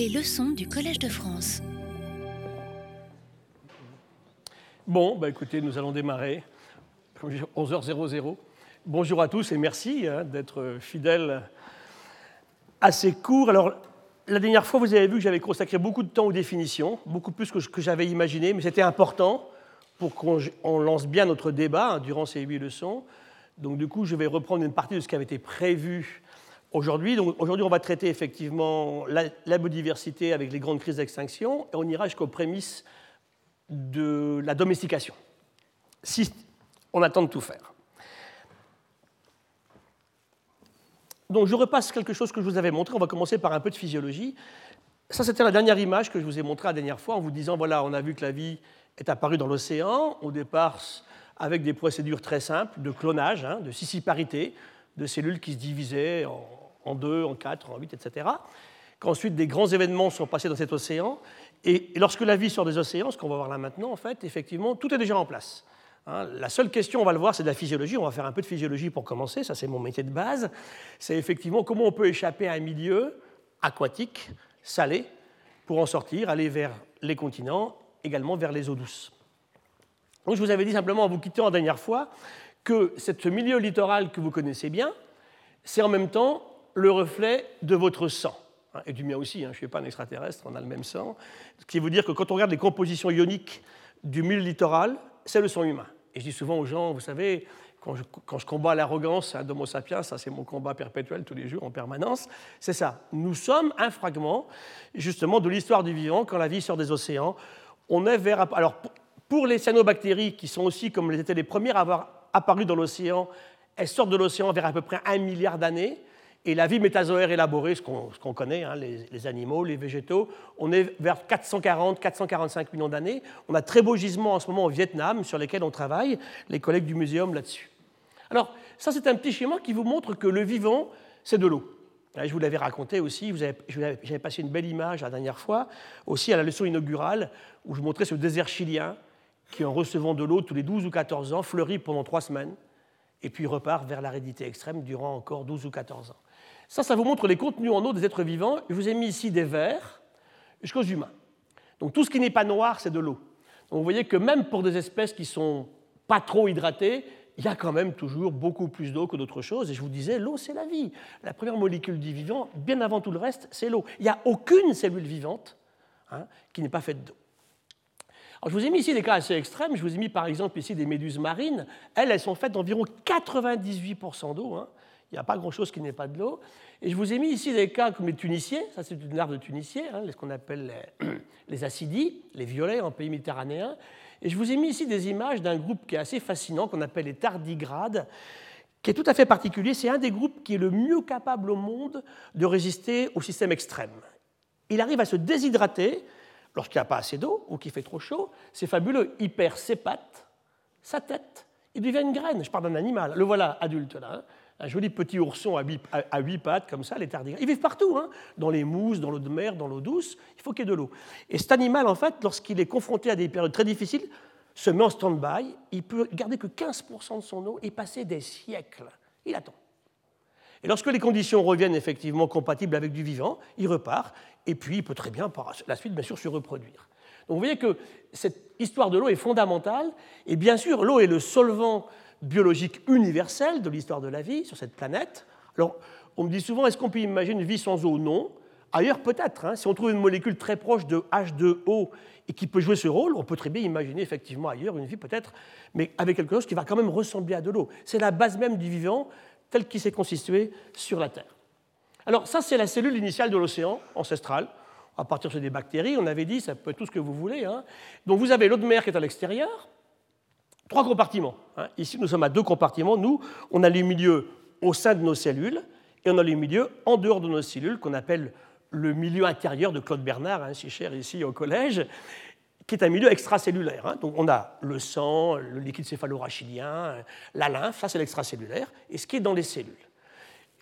Les leçons du Collège de France. Bon, bah écoutez, nous allons démarrer. 11h00. Bonjour à tous et merci hein, d'être fidèles à ces cours. Alors, la dernière fois, vous avez vu que j'avais consacré beaucoup de temps aux définitions, beaucoup plus que, j'avais imaginé, mais c'était important pour qu'on lance bien notre débat hein, durant ces huit leçons. Donc, du coup, je vais reprendre une partie de ce qui avait été prévu aujourd'hui. Donc, aujourd'hui, on va traiter effectivement la, biodiversité avec les grandes crises d'extinction et on ira jusqu'aux prémices de la domestication, si on attend de tout faire. Donc, je repasse quelque chose que je vous avais montré. On va commencer par un peu de physiologie. Ça, c'était la dernière image que je vous ai montrée la dernière fois en vous disant voilà, on a vu que la vie est apparue dans l'océan, au départ avec des procédures très simples de clonage, hein, de scissiparité, de cellules qui se divisaient en, deux, en quatre, en huit, etc. Qu'ensuite des grands événements sont passés dans cet océan. Et, lorsque la vie sort des océans, ce qu'on va voir là maintenant, en fait, effectivement, tout est déjà en place. Hein. la seule question, on va le voir, c'est de la physiologie. On va faire un peu de physiologie pour commencer, ça c'est mon métier de base. C'est effectivement comment on peut échapper à un milieu aquatique, salé, pour en sortir, aller vers les continents, également vers les eaux douces. Donc, je vous avais dit simplement en vous quittant la dernière fois que ce milieu littoral que vous connaissez bien, c'est en même temps le reflet de votre sang. Hein, et du mien aussi, hein, je ne suis pas un extraterrestre, on a le même sang. Ce qui veut dire que quand on regarde les compositions ioniques du milieu littoral, c'est le sang humain. Et je dis souvent aux gens, vous savez, quand je, combats l'arrogance hein, d'Homo sapiens, ça c'est mon combat perpétuel tous les jours en permanence, c'est ça. Nous sommes un fragment justement de l'histoire du vivant quand la vie sort des océans. On est vers. Alors, pour les cyanobactéries, qui sont aussi, comme elles étaient les premières à avoir apparu dans l'océan, elles sortent de l'océan vers à peu près un milliard d'années. Et la vie métazoaire élaborée, ce qu'on connaît, hein, les, animaux, les végétaux, on est vers 440-445 millions d'années. On a très beaux gisements en ce moment au Vietnam sur lesquels on travaille, les collègues du muséum là-dessus. Alors, ça, c'est un petit schéma qui vous montre que le vivant, c'est de l'eau. Je vous l'avais raconté aussi, j'avais passé une belle image la dernière fois, aussi à la leçon inaugurale, où je montrais ce désert chilien qui, en recevant de l'eau tous les 12 ou 14 ans, fleurit pendant trois semaines, et puis repart vers l'aridité extrême durant encore 12 ou 14 ans. Ça, ça vous montre les contenus en eau des êtres vivants. Je vous ai mis ici des vers jusqu'aux humains. Donc tout ce qui n'est pas noir, c'est de l'eau. Donc vous voyez que même pour des espèces qui sont pas trop hydratées, il y a quand même toujours beaucoup plus d'eau que d'autres choses. Et je vous disais, l'eau, c'est la vie. La première molécule du vivant, bien avant tout le reste, c'est l'eau. Il n'y a aucune cellule vivante hein, qui n'est pas faite d'eau je vous ai mis ici des cas assez extrêmes. Je vous ai mis par exemple ici des méduses marines. Elles, elles sont faites d'environ 98% d'eau. Hein. Il n'y a pas grand-chose qui n'est pas de l'eau. Et je vous ai mis ici des cas comme les tuniciers. Ça, c'est une larve de tunicier, hein, ce qu'on appelle les, les, acidies, les violets en pays méditerranéen. Et je vous ai mis ici des images d'un groupe qui est assez fascinant, qu'on appelle les tardigrades, qui est tout à fait particulier. C'est un des groupes qui est le mieux capable au monde de résister au système extrême. Il arrive à se déshydrater lorsqu'il n'y a pas assez d'eau ou qu'il fait trop chaud, c'est fabuleux. Il perd ses pattes, sa tête, il devient une graine. Je parle d'un animal. Le voilà adulte là. Hein. Un joli petit ourson à huit, pattes, comme ça, les tardigrades. Ils vivent partout, hein. dans les mousses, dans l'eau de mer, dans l'eau douce. Il faut qu'il y ait de l'eau. Et cet animal, en fait, lorsqu'il est confronté à des périodes très difficiles, se met en stand-by. Il peut garder que 15% de son eau et passer des siècles. Il attend. Et lorsque les conditions reviennent effectivement compatibles avec du vivant, il repart, et puis il peut très bien, par la suite, bien sûr, se reproduire. Donc vous voyez que cette histoire de l'eau est fondamentale, et bien sûr, l'eau est le solvant biologique universel de l'histoire de la vie sur cette planète. Alors, on me dit souvent, est-ce qu'on peut imaginer une vie sans eau? Non. Ailleurs, peut-être. Hein. Si on trouve une molécule très proche de H2O et qui peut jouer ce rôle, on peut très bien imaginer effectivement ailleurs une vie peut-être, mais avec quelque chose qui va quand même ressembler à de l'eau. C'est la base même du vivant, tel qu'il s'est constitué sur la Terre. Alors ça, c'est la cellule initiale de l'océan ancestral. À partir des bactéries, on avait dit, ça peut être tout ce que vous voulez. Hein. Donc vous avez l'eau de mer qui est à l'extérieur, trois compartiments. Hein. Ici, nous sommes à deux compartiments. Nous, on a les milieux au sein de nos cellules et on a les milieux en dehors de nos cellules qu'on appelle le milieu intérieur de Claude Bernard, hein, si cher ici au collège qui est un milieu extracellulaire. Hein. Donc on a le sang, le liquide céphalorachidien, la lymphe, ça c'est l'extracellulaire, et ce qui est dans les cellules.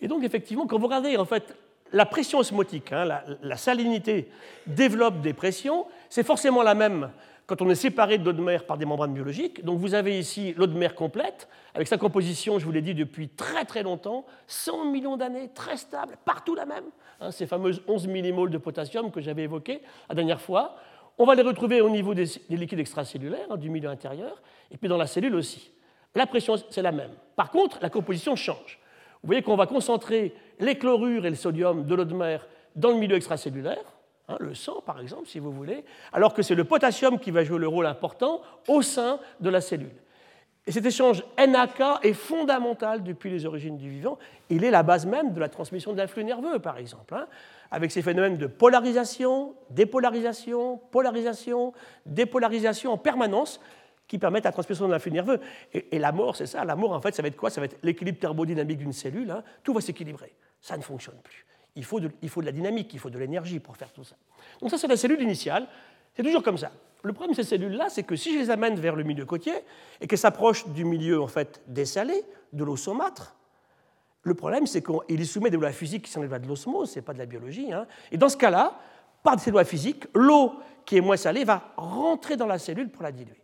Et donc effectivement, quand vous regardez en fait la pression osmotique, la, salinité développe des pressions, c'est forcément la même quand on est séparé de l'eau de mer par des membranes biologiques. Donc vous avez ici l'eau de mer complète, avec sa composition, je vous l'ai dit, depuis très très longtemps, 100 millions d'années, très stable, partout la même. Hein, ces fameuses 11 millimoles de potassium que j'avais évoquées la dernière fois. On va les retrouver au niveau des, liquides extracellulaires, hein, du milieu intérieur, et puis dans la cellule aussi. La pression, c'est la même. Par contre, la composition change. Vous voyez qu'on va concentrer les chlorures et le sodium de l'eau de mer dans le milieu extracellulaire, hein, le sang par exemple, si vous voulez, alors que c'est le potassium qui va jouer le rôle important au sein de la cellule. Et cet échange NAK est fondamental depuis les origines du vivant. Il est la base même de la transmission de l'influx nerveux, par exemple, hein, avec ces phénomènes de polarisation, dépolarisation, polarisation, dépolarisation en permanence qui permettent la transmission de l'influx nerveux. Et, la mort, c'est ça. La mort, en fait, ça va être quoi? Ça va être l'équilibre thermodynamique d'une cellule. Hein. Tout va s'équilibrer. Ça ne fonctionne plus. Il faut, de, la dynamique, il faut de l'énergie pour faire tout ça. Donc ça, c'est la cellule initiale. C'est toujours comme ça. Le problème de ces cellules-là, c'est que si je les amène vers le milieu côtier et qu'elles s'approchent du milieu en fait dessalé, de l'eau saumâtre, le problème, c'est qu'il les soumet des lois physiques qui sont lois de l'osmose, ce n'est pas de la biologie. Hein. Et dans ce cas-là, par ces lois physiques, l'eau qui est moins salée va rentrer dans la cellule pour la diluer.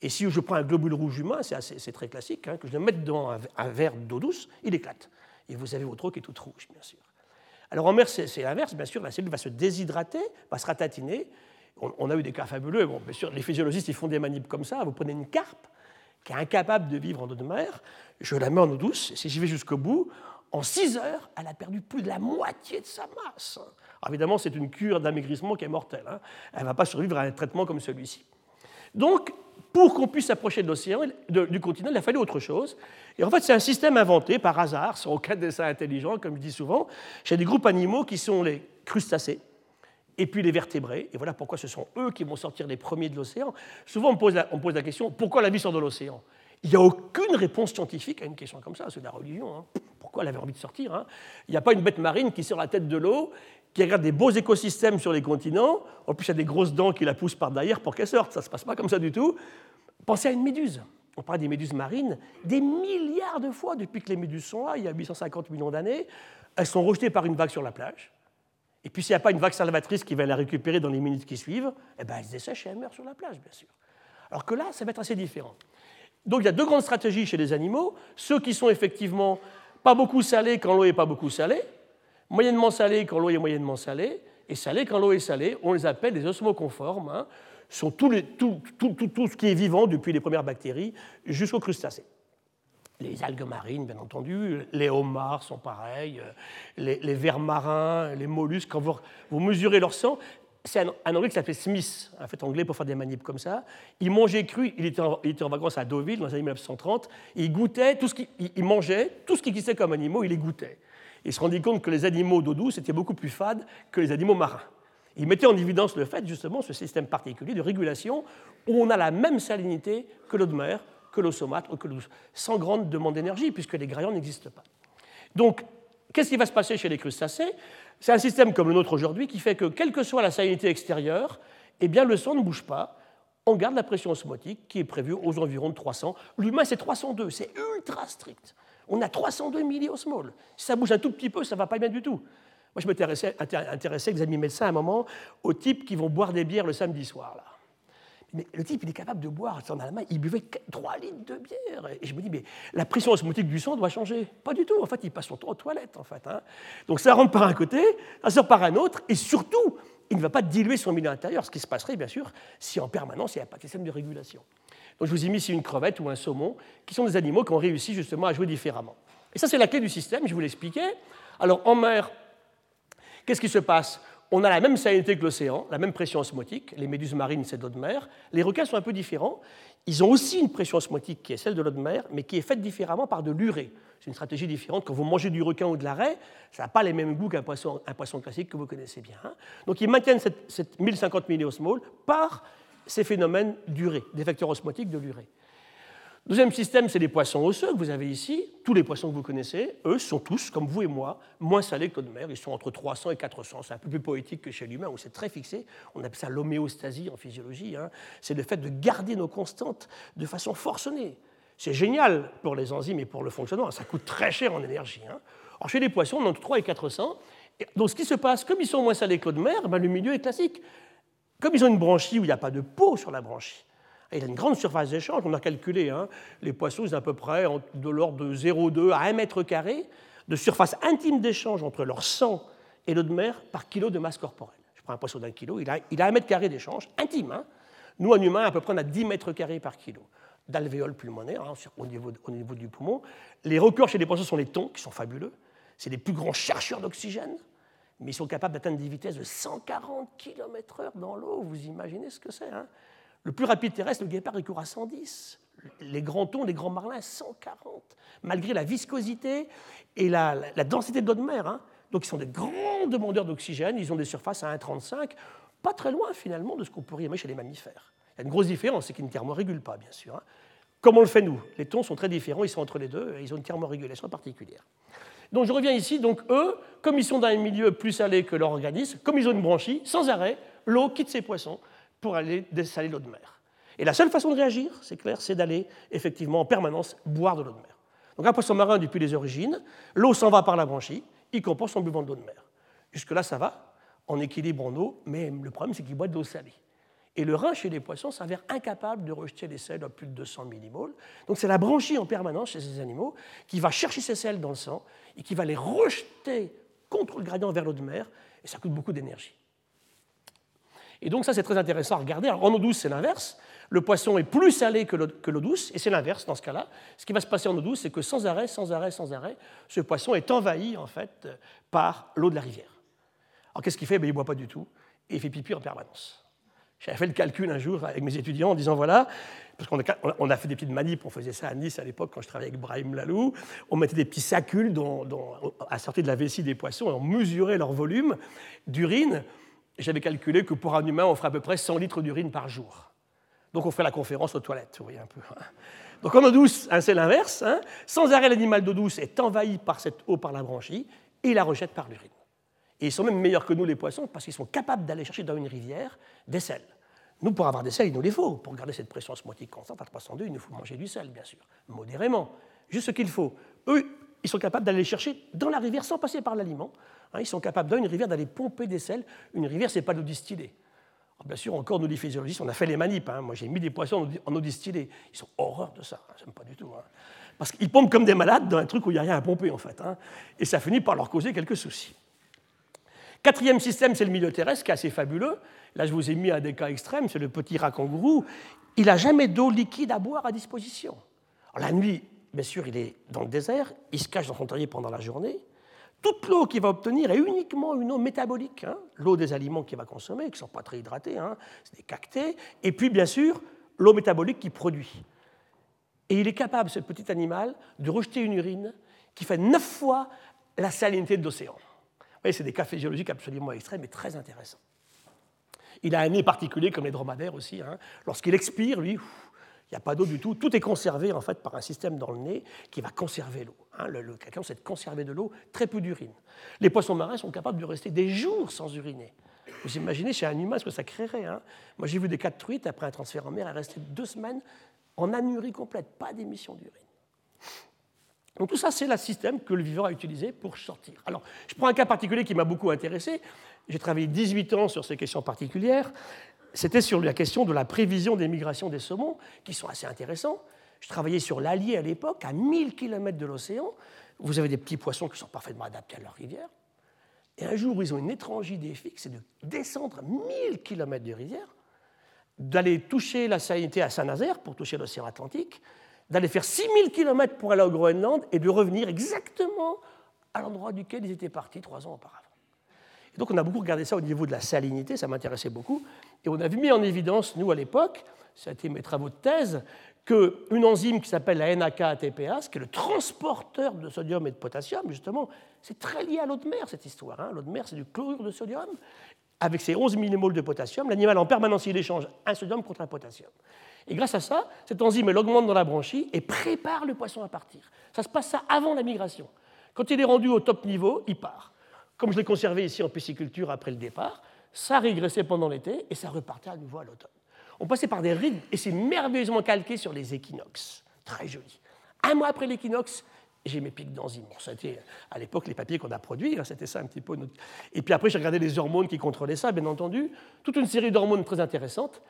Et si je prends un globule rouge humain, c'est très classique, hein, que je le mette dans un, verre d'eau douce, il éclate. Et vous avez votre eau qui est toute rouge, bien sûr. Alors en mer, c'est l'inverse, bien sûr, la cellule va se déshydrater, va se ratatiner. On, a eu des cas fabuleux. Bien sûr, les physiologistes, ils font des manips comme ça. Vous prenez une carpe qui est incapable de vivre en eau de mer, je la mets en eau douce, et si j'y vais jusqu'au bout, en 6 heures, elle a perdu plus de la moitié de sa masse. Alors évidemment, c'est une cure d'amaigrissement qui est mortelle. Hein. Elle ne va pas survivre à un traitement comme celui-ci. Donc, pour qu'on puisse s'approcher de l'océan, du continent, il a fallu autre chose. Et en fait, c'est un système inventé par hasard, sans aucun dessin intelligent, comme je dis souvent, chez des groupes animaux qui sont les crustacés et puis les vertébrés. Et voilà pourquoi ce sont eux qui vont sortir les premiers de l'océan. Souvent, on pose, la, pose la question pourquoi la vie sort de l'océan? Il n'y a aucune réponse scientifique à une question comme ça, c'est de la religion. Hein. Pourquoi elle avait envie de sortir hein? Il n'y a pas une bête marine qui sort la tête de l'eau qui regarde des beaux écosystèmes sur les continents. En plus, il y a des grosses dents qui la poussent par derrière pour qu'elle sorte. Ça ne se passe pas comme ça du tout. Pensez à une méduse. On parle des méduses marines. Des milliards de fois depuis que les méduses sont là, il y a 850 millions d'années, elles sont rejetées par une vague sur la plage. Et puis s'il n'y a pas une vague salvatrice qui va la récupérer dans les minutes qui suivent, eh ben, elles dessèchent et elles meurent sur la plage, bien sûr. Alors que là, ça va être assez différent. Donc il y a deux grandes stratégies chez les animaux. Ceux qui sont effectivement pas beaucoup salés quand l'eau n'est pas beaucoup salée, moyennement salés quand l'eau est moyennement salée, et salés quand l'eau est salée. On les appelle des osmoconformes. Hein, sont tout, ce qui est vivant depuis les premières bactéries jusqu'aux crustacés. Les algues marines, bien entendu, les homards sont pareils, les, les vers marins, les mollusques, quand vous, mesurez leur sang, c'est un, Anglais qui s'appelait Smith, un fait anglais pour faire des manips comme ça. Il mangeait cru, il était en, vacances à Deauville dans les années 1930, il goûtait tout ce qui, il, mangeait tout ce qui existait comme animaux, il les goûtait il se rendit compte que les animaux d'eau douce étaient beaucoup plus fades que les animaux marins. Il mettait en évidence le fait, justement, ce système particulier de régulation où on a la même salinité que l'eau de mer, que l'eau saumâtre, que l'eau douce, sans grande demande d'énergie, puisque les graillons n'existent pas. Donc, qu'est-ce qui va se passer chez les crustacés? C'est un système comme le nôtre aujourd'hui qui fait que, quelle que soit la salinité extérieure, eh bien, le sang ne bouge pas. On garde la pression osmotique qui est prévue aux environs de 300. L'humain, c'est 302, c'est ultra strict. On a 302 milliosmoles. Si ça bouge un tout petit peu, ça ne va pas bien du tout. Moi, je m'intéressais, intéressé, avec amis médecins à un moment, aux types qui vont boire des bières le samedi soir. Là. Mais le type, il est capable de boire, en Allemagne, il buvait 3 litres de bière. Et je me dis, mais la pression osmotique du sang doit changer. Pas du tout. En fait, il passe son temps aux toilettes, en fait. Hein. Donc ça rentre par un côté, ça sort par un autre, et surtout, il ne va pas diluer son milieu intérieur, ce qui se passerait, bien sûr, si en permanence, il n'y a pas de système de régulation. Donc je vous ai mis ici une crevette ou un saumon, qui sont des animaux qui ont réussi justement à jouer différemment. Et ça, c'est la clé du système, je vous l'expliquais. Alors en mer, qu'est-ce qui se passe? On a la même salinité que l'océan, la même pression osmotique. Les méduses marines, c'est de l'eau de mer. Les requins sont un peu différents. Ils ont aussi une pression osmotique qui est celle de l'eau de mer, mais qui est faite différemment par de l'urée. C'est une stratégie différente. Quand vous mangez du requin ou de la raie, ça n'a pas les mêmes goûts qu'un poisson, un poisson classique que vous connaissez bien. Hein. Donc ils maintiennent cette, cette 1050 milliosmoles par ces phénomènes d'urée, des facteurs osmotiques de l'urée. Deuxième système, c'est les poissons osseux que vous avez ici. Tous les poissons que vous connaissez, eux, sont tous, comme vous et moi, moins salés que de mer. Ils sont entre 300 et 400. C'est un peu plus poétique que chez l'humain, où c'est très fixé. On appelle ça l'homéostasie en physiologie. Hein. C'est le fait de garder nos constantes de façon forcenée. C'est génial pour les enzymes et pour le fonctionnement. Ça coûte très cher en énergie. Hein. Alors, chez les poissons, on entre 3 et 400. Donc, ce qui se passe, comme ils sont moins salés que de mer, ben, le milieu est classique Comme ils ont une branchie où il n'y a pas de peau sur la branchie, il a une grande surface d'échange, on a calculé, hein, les poissons, ont à peu près de l'ordre de 0,2 à 1 mètre carré de surface intime d'échange entre leur sang et l'eau de mer par kilo de masse corporelle. Je prends un poisson d'un kilo, il a, il a 1 mètre carré d'échange, intime. Hein. Nous, en humain, à peu près, on a 10 mètres carrés par kilo d'alvéoles pulmonaires hein, au, niveau, au niveau du poumon. Les records chez les poissons sont les thons, qui sont fabuleux. C'est les plus grands chercheurs d'oxygène mais ils sont capables d'atteindre des vitesses de 140 km/h dans l'eau. Vous imaginez ce que c'est hein Le plus rapide terrestre, le guépard, il court à 110. Les grands thons, les grands marlins, 140, malgré la viscosité et la, densité de l'eau de mer. Hein. Donc ils sont des grands demandeurs d'oxygène, ils ont des surfaces à 1,35, pas très loin finalement de ce qu'on pourrait aimer chez les mammifères. Il y a une grosse différence, c'est qu'ils ne thermorégulent pas, bien sûr. Hein. Comme on le fait nous. Les thons sont très différents, ils sont entre les deux, et ils ont une thermorégulation particulière. Donc je reviens ici, donc eux, comme ils sont dans un milieu plus salé que leur organisme, comme ils ont une branchie, sans arrêt, l'eau quitte ces poissons pour aller dessaler l'eau de mer. Et la seule façon de réagir, c'est clair, c'est d'aller effectivement en permanence boire de l'eau de mer. Donc un poisson marin depuis les origines, l'eau s'en va par la branchie, il compense en buvant de l'eau de mer. Jusque-là, ça va, en équilibre en eau, mais le problème, c'est qu'il boit de l'eau salée. Et le rein chez les poissons s'avère incapable de rejeter les sels à plus de 200 millimoles. Donc c'est la branchie en permanence chez ces animaux qui va chercher ces sels dans le sang et qui va les rejeter contre le gradient vers l'eau de mer, et ça coûte beaucoup d'énergie. Et donc ça c'est très intéressant à regarder. En eau douce c'est l'inverse. Le poisson est plus salé que l'eau douce, et c'est l'inverse dans ce cas-là. Ce qui va se passer en eau douce, c'est que sans arrêt, sans arrêt, sans arrêt, ce poisson est envahi en fait par l'eau de la rivière. Alors qu'est-ce qu'il fait? Ben, Il ne boit pas du tout, et il fait pipi en permanence. J'avais fait le calcul un jour avec mes étudiants en disant voilà, parce qu'on a, fait des petites manips, on faisait ça à Nice à l'époque quand je travaillais avec Brahim Lalou, on mettait des petits sacules dans, à sortir de la vessie des poissons et on mesurait leur volume d'urine. J'avais calculé que pour un humain, on ferait à peu près 100 litres d'urine par jour. Donc on ferait la conférence aux toilettes, vous voyez un peu. Hein. Donc en eau douce, hein, c'est l'inverse. Hein. Sans arrêt, l'animal d'eau douce est envahi par cette eau par la branchie et la rejette par l'urine. Et ils sont même meilleurs que nous, les poissons, parce qu'ils sont capables d'aller chercher dans une rivière des sels. Nous, pour avoir des sels, il nous les faut. Pour garder cette pression osmotique constante à 302, il nous faut manger du sel, bien sûr, modérément. Juste ce qu'il faut. Eux, ils sont capables d'aller chercher dans la rivière sans passer par l'aliment. Hein, ils sont capables dans une rivière d'aller pomper des sels. Une rivière, ce n'est pas l'eau distillée. bien sûr, encore, nous, les physiologistes, on a fait les manips. Hein. Moi, j'ai mis des poissons en eau distillée. Ils sont horreur de ça. Hein. J'aime pas du tout. Parce qu'ils pompent comme des malades dans un truc où il n'y a rien à pomper, en fait. Et ça finit par leur causer quelques soucis. Quatrième système, c'est le milieu terrestre, qui est assez fabuleux. Là, je vous ai mis un des cas extrêmes, c'est le petit rat kangourou. Il n'a jamais d'eau liquide à boire à disposition. la nuit, bien sûr, il est dans le désert, il se cache dans son terrier pendant la journée. Toute l'eau qu'il va obtenir est uniquement une eau métabolique, hein. l'eau des aliments qu'il va consommer, qui ne sont pas très hydratés, hein. c'est des cactés, et puis bien sûr l'eau métabolique qu'il produit. Et il est capable, ce petit animal, de rejeter une urine qui fait neuf fois la salinité de l'océan c'est des cas physiologiques absolument extrêmes et très intéressants. Il a un nez particulier comme les dromadaires aussi. Hein. Lorsqu'il expire, lui, il n'y a pas d'eau du tout. Tout est conservé en fait par un système dans le nez qui va conserver l'eau. Hein. Le, le c'est de conserver de l'eau, très peu d'urine. Les poissons marins sont capables de rester des jours sans uriner. Vous imaginez chez un humain ce que ça créerait. Hein. Moi, j'ai vu des cas de truites après un transfert en mer, elles restaient deux semaines en anurie complète, pas d'émission d'urine. Donc tout ça, c'est le système que le vivant a utilisé pour sortir. Alors, je prends un cas particulier qui m'a beaucoup intéressé. J'ai travaillé 18 ans sur ces questions particulières. C'était sur la question de la prévision des migrations des saumons, qui sont assez intéressants. Je travaillais sur l'Allier à l'époque, à 1000 km de l'océan. Vous avez des petits poissons qui sont parfaitement adaptés à leur rivière. Et un jour, ils ont une étrange idée fixe, c'est de descendre 1000 km de rivière, d'aller toucher la salinité à Saint-Nazaire pour toucher l'océan Atlantique, d'aller faire 6000 km pour aller au Groenland et de revenir exactement à l'endroit duquel ils étaient partis trois ans auparavant. Donc on a beaucoup regardé ça au niveau de la salinité, ça m'intéressait beaucoup, et on avait mis en évidence, nous à l'époque, ça a été mes travaux de thèse, qu'une enzyme qui s'appelle la NAK-ATPase, qui est le transporteur de sodium et de potassium, justement, c'est très lié à l'eau de mer, cette histoire. Hein. L'eau de mer, c'est du chlorure de sodium. Avec ses 11 millimoles de potassium, l'animal en permanence, il échange un sodium contre un potassium. Et grâce à ça, cette enzyme, elle augmente dans la branchie et prépare le poisson à partir. Ça se passe ça avant la migration. Quand il est rendu au top niveau, il part. Comme je l'ai conservé ici en pisciculture après le départ, ça régressait pendant l'été et ça repartait à nouveau à l'automne. On passait par des rides et c'est merveilleusement calqué sur les équinoxes. Très joli. Un mois après l'équinoxe, j'ai mes pics d'enzymes. c'était à l'époque les papiers qu'on a produits, hein, c'était ça un petit peu. Et puis après, j'ai regardé les hormones qui contrôlaient ça, bien entendu. Toute une série d'hormones très intéressantes.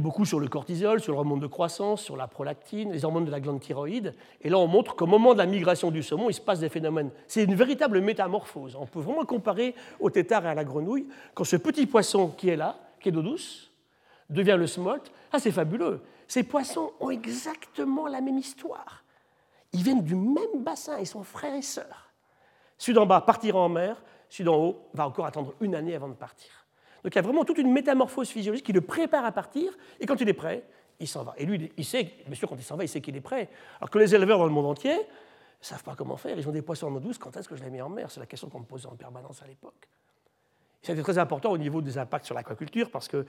Beaucoup sur le cortisol, sur l'hormone de croissance, sur la prolactine, les hormones de la glande thyroïde. Et là, on montre qu'au moment de la migration du saumon, il se passe des phénomènes. C'est une véritable métamorphose. On peut vraiment comparer au tétard et à la grenouille. Quand ce petit poisson qui est là, qui est d'eau douce, devient le smolt, ah, c'est fabuleux. Ces poissons ont exactement la même histoire. Ils viennent du même bassin, ils sont frères et sœurs. Celui d'en bas partira en mer, celui d'en haut va encore attendre une année avant de partir. Donc il y a vraiment toute une métamorphose physiologique qui le prépare à partir, et quand il est prêt, il s'en va. Et lui, il sait, bien sûr, quand il s'en va, il sait qu'il est prêt. Alors que les éleveurs dans le monde entier ne savent pas comment faire. Ils ont des poissons en eau douce, quand est-ce que je les mets en mer? C'est la question qu'on me posait en permanence à l'époque. C'était très important au niveau des impacts sur l'aquaculture parce que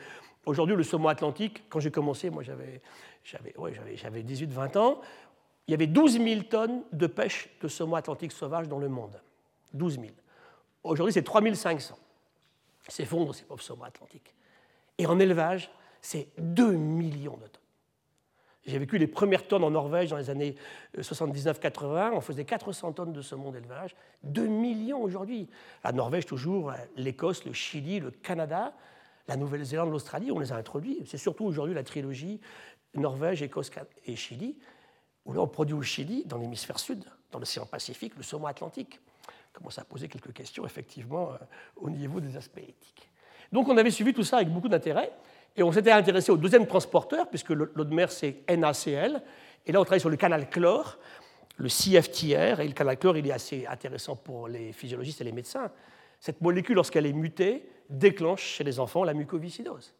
aujourd'hui, le saumon atlantique, quand j'ai commencé, moi j'avais, j'avais, ouais, j'avais 18-20 ans, il y avait 12 000 tonnes de pêche de saumon atlantique sauvage dans le monde. 12 000. Aujourd'hui, c'est 3 500. S'effondrent ces pauvres saumons atlantiques. Et en élevage, c'est 2 millions de tonnes. J'ai vécu les premières tonnes en Norvège dans les années 79-80. Euh, On faisait 400 tonnes de saumon d'élevage. 2 millions aujourd'hui. La Norvège, toujours, euh, l'Écosse, le Chili, le Canada, la Nouvelle-Zélande, l'Australie, on les a introduits. C'est surtout aujourd'hui la trilogie Norvège, Écosse et Chili, où là, on produit au Chili, dans l'hémisphère sud, dans l'océan Pacifique, le saumon atlantique. Commence à poser quelques questions, effectivement, euh, au niveau des aspects éthiques. Donc, on avait suivi tout ça avec beaucoup d'intérêt. Et on s'était intéressé au deuxième transporteur, puisque l'eau de mer, c'est NaCl. Et là, on travaille sur le canal chlore, le CFTR. Et le canal chlore, il est assez intéressant pour les physiologistes et les médecins. Cette molécule, lorsqu'elle est mutée, déclenche chez les enfants la mucoviscidose.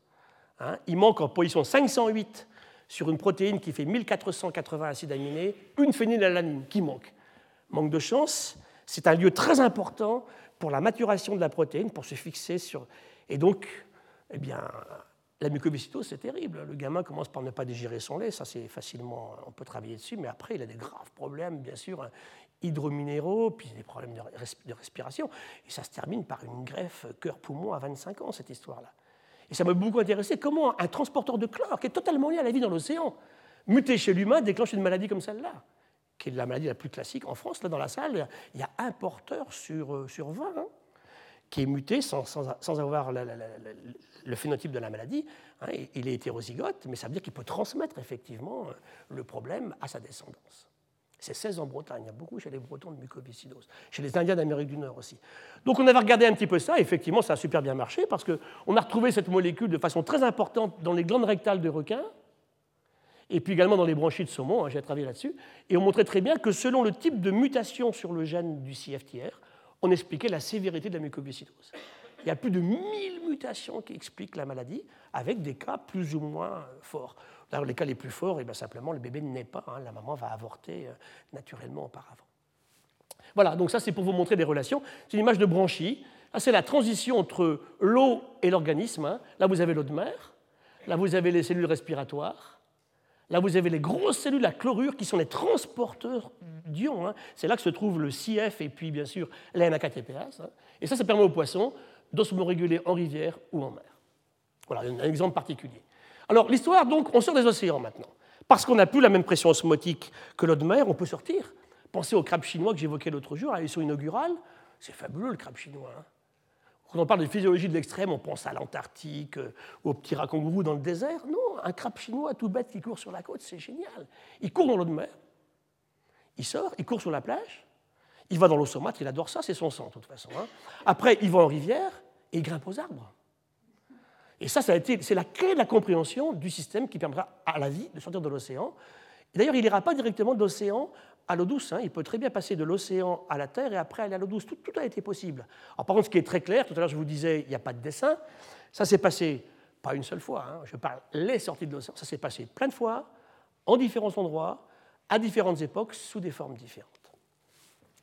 Hein, il manque en position 508 sur une protéine qui fait 1480 acides aminés, une phénylalanine qui manque. Manque de chance, c'est un lieu très important pour la maturation de la protéine, pour se fixer sur. Et donc, eh bien, la mucoviscidose, c'est terrible. Le gamin commence par ne pas digérer son lait, ça c'est facilement, on peut travailler dessus, mais après il a des graves problèmes, bien sûr, hydrominéraux, puis des problèmes de respiration. Et ça se termine par une greffe cœur-poumon à 25 ans, cette histoire-là. Et ça m'a beaucoup intéressé comment un transporteur de chlore, qui est totalement lié à la vie dans l'océan, muté chez l'humain, déclenche une maladie comme celle-là, qui est la maladie la plus classique. En France, là dans la salle, il y a un porteur sur, euh, sur 20 qui est muté sans, sans, avoir le phénotype de la maladie. Hein, il est hétérozygote, mais ça veut dire qu'il peut transmettre effectivement euh, le problème à sa descendance. C'est 16 en Bretagne, il y a beaucoup chez les Bretons de mucoviscidose, chez les Indiens d'Amérique du Nord aussi. Donc on avait regardé un petit peu ça, effectivement ça a super bien marché, parce qu'on a retrouvé cette molécule de façon très importante dans les glandes rectales de requins, et puis également dans les branchies de saumon, hein, j'ai travaillé là-dessus, et on montrait très bien que selon le type de mutation sur le gène du CFTR, on expliquait la sévérité de la mucoviscidose. Il y a plus de 1000 mutations qui expliquent la maladie, avec des cas plus ou moins forts. Les cas les plus forts, et eh bien simplement, le bébé ne naît pas, hein, la maman va avorter euh, naturellement auparavant. Voilà, donc ça c'est pour vous montrer des relations. C'est une image de branchie. c'est la transition entre l'eau et l'organisme. Hein. Là, vous avez l'eau de mer. Là, vous avez les cellules respiratoires. Là, vous avez les grosses cellules à chlorure qui sont les transporteurs d'ions. Hein. C'est là que se trouve le CF et puis, bien sûr, la. Hein. Et ça, ça permet aux poissons d'osmoréguler en rivière ou en mer. Voilà un exemple particulier. Alors, l'histoire, donc, on sort des océans maintenant. Parce qu'on n'a plus la même pression osmotique que l'eau de mer, on peut sortir. Pensez au crabe chinois que j'évoquais l'autre jour à l'émission inaugurale. C'est fabuleux, le crabe chinois. Hein. Quand on parle de physiologie de l'extrême, on pense à l'Antarctique, euh, aux petits rats dans le désert. Non, un crabe chinois tout bête qui court sur la côte, c'est génial. Il court dans l'eau de mer, il sort, il court sur la plage, il va dans l'eau saumâtre, il adore ça, c'est son sang de toute façon. Hein. Après, il va en rivière et il grimpe aux arbres. Et ça, ça c'est la clé de la compréhension du système qui permettra à la vie de sortir de l'océan. D'ailleurs, il n'ira pas directement de l'océan à l'eau douce. Hein. Il peut très bien passer de l'océan à la Terre et après aller à l'eau douce. Tout, a été possible. Alors, par contre, ce qui est très clair, tout à l'heure je vous disais, il n'y a pas de dessin. Ça s'est passé pas une seule fois. Hein. Je parle les sorties de l'océan. Ça s'est passé plein de fois, en différents endroits, à différentes époques, sous des formes différentes.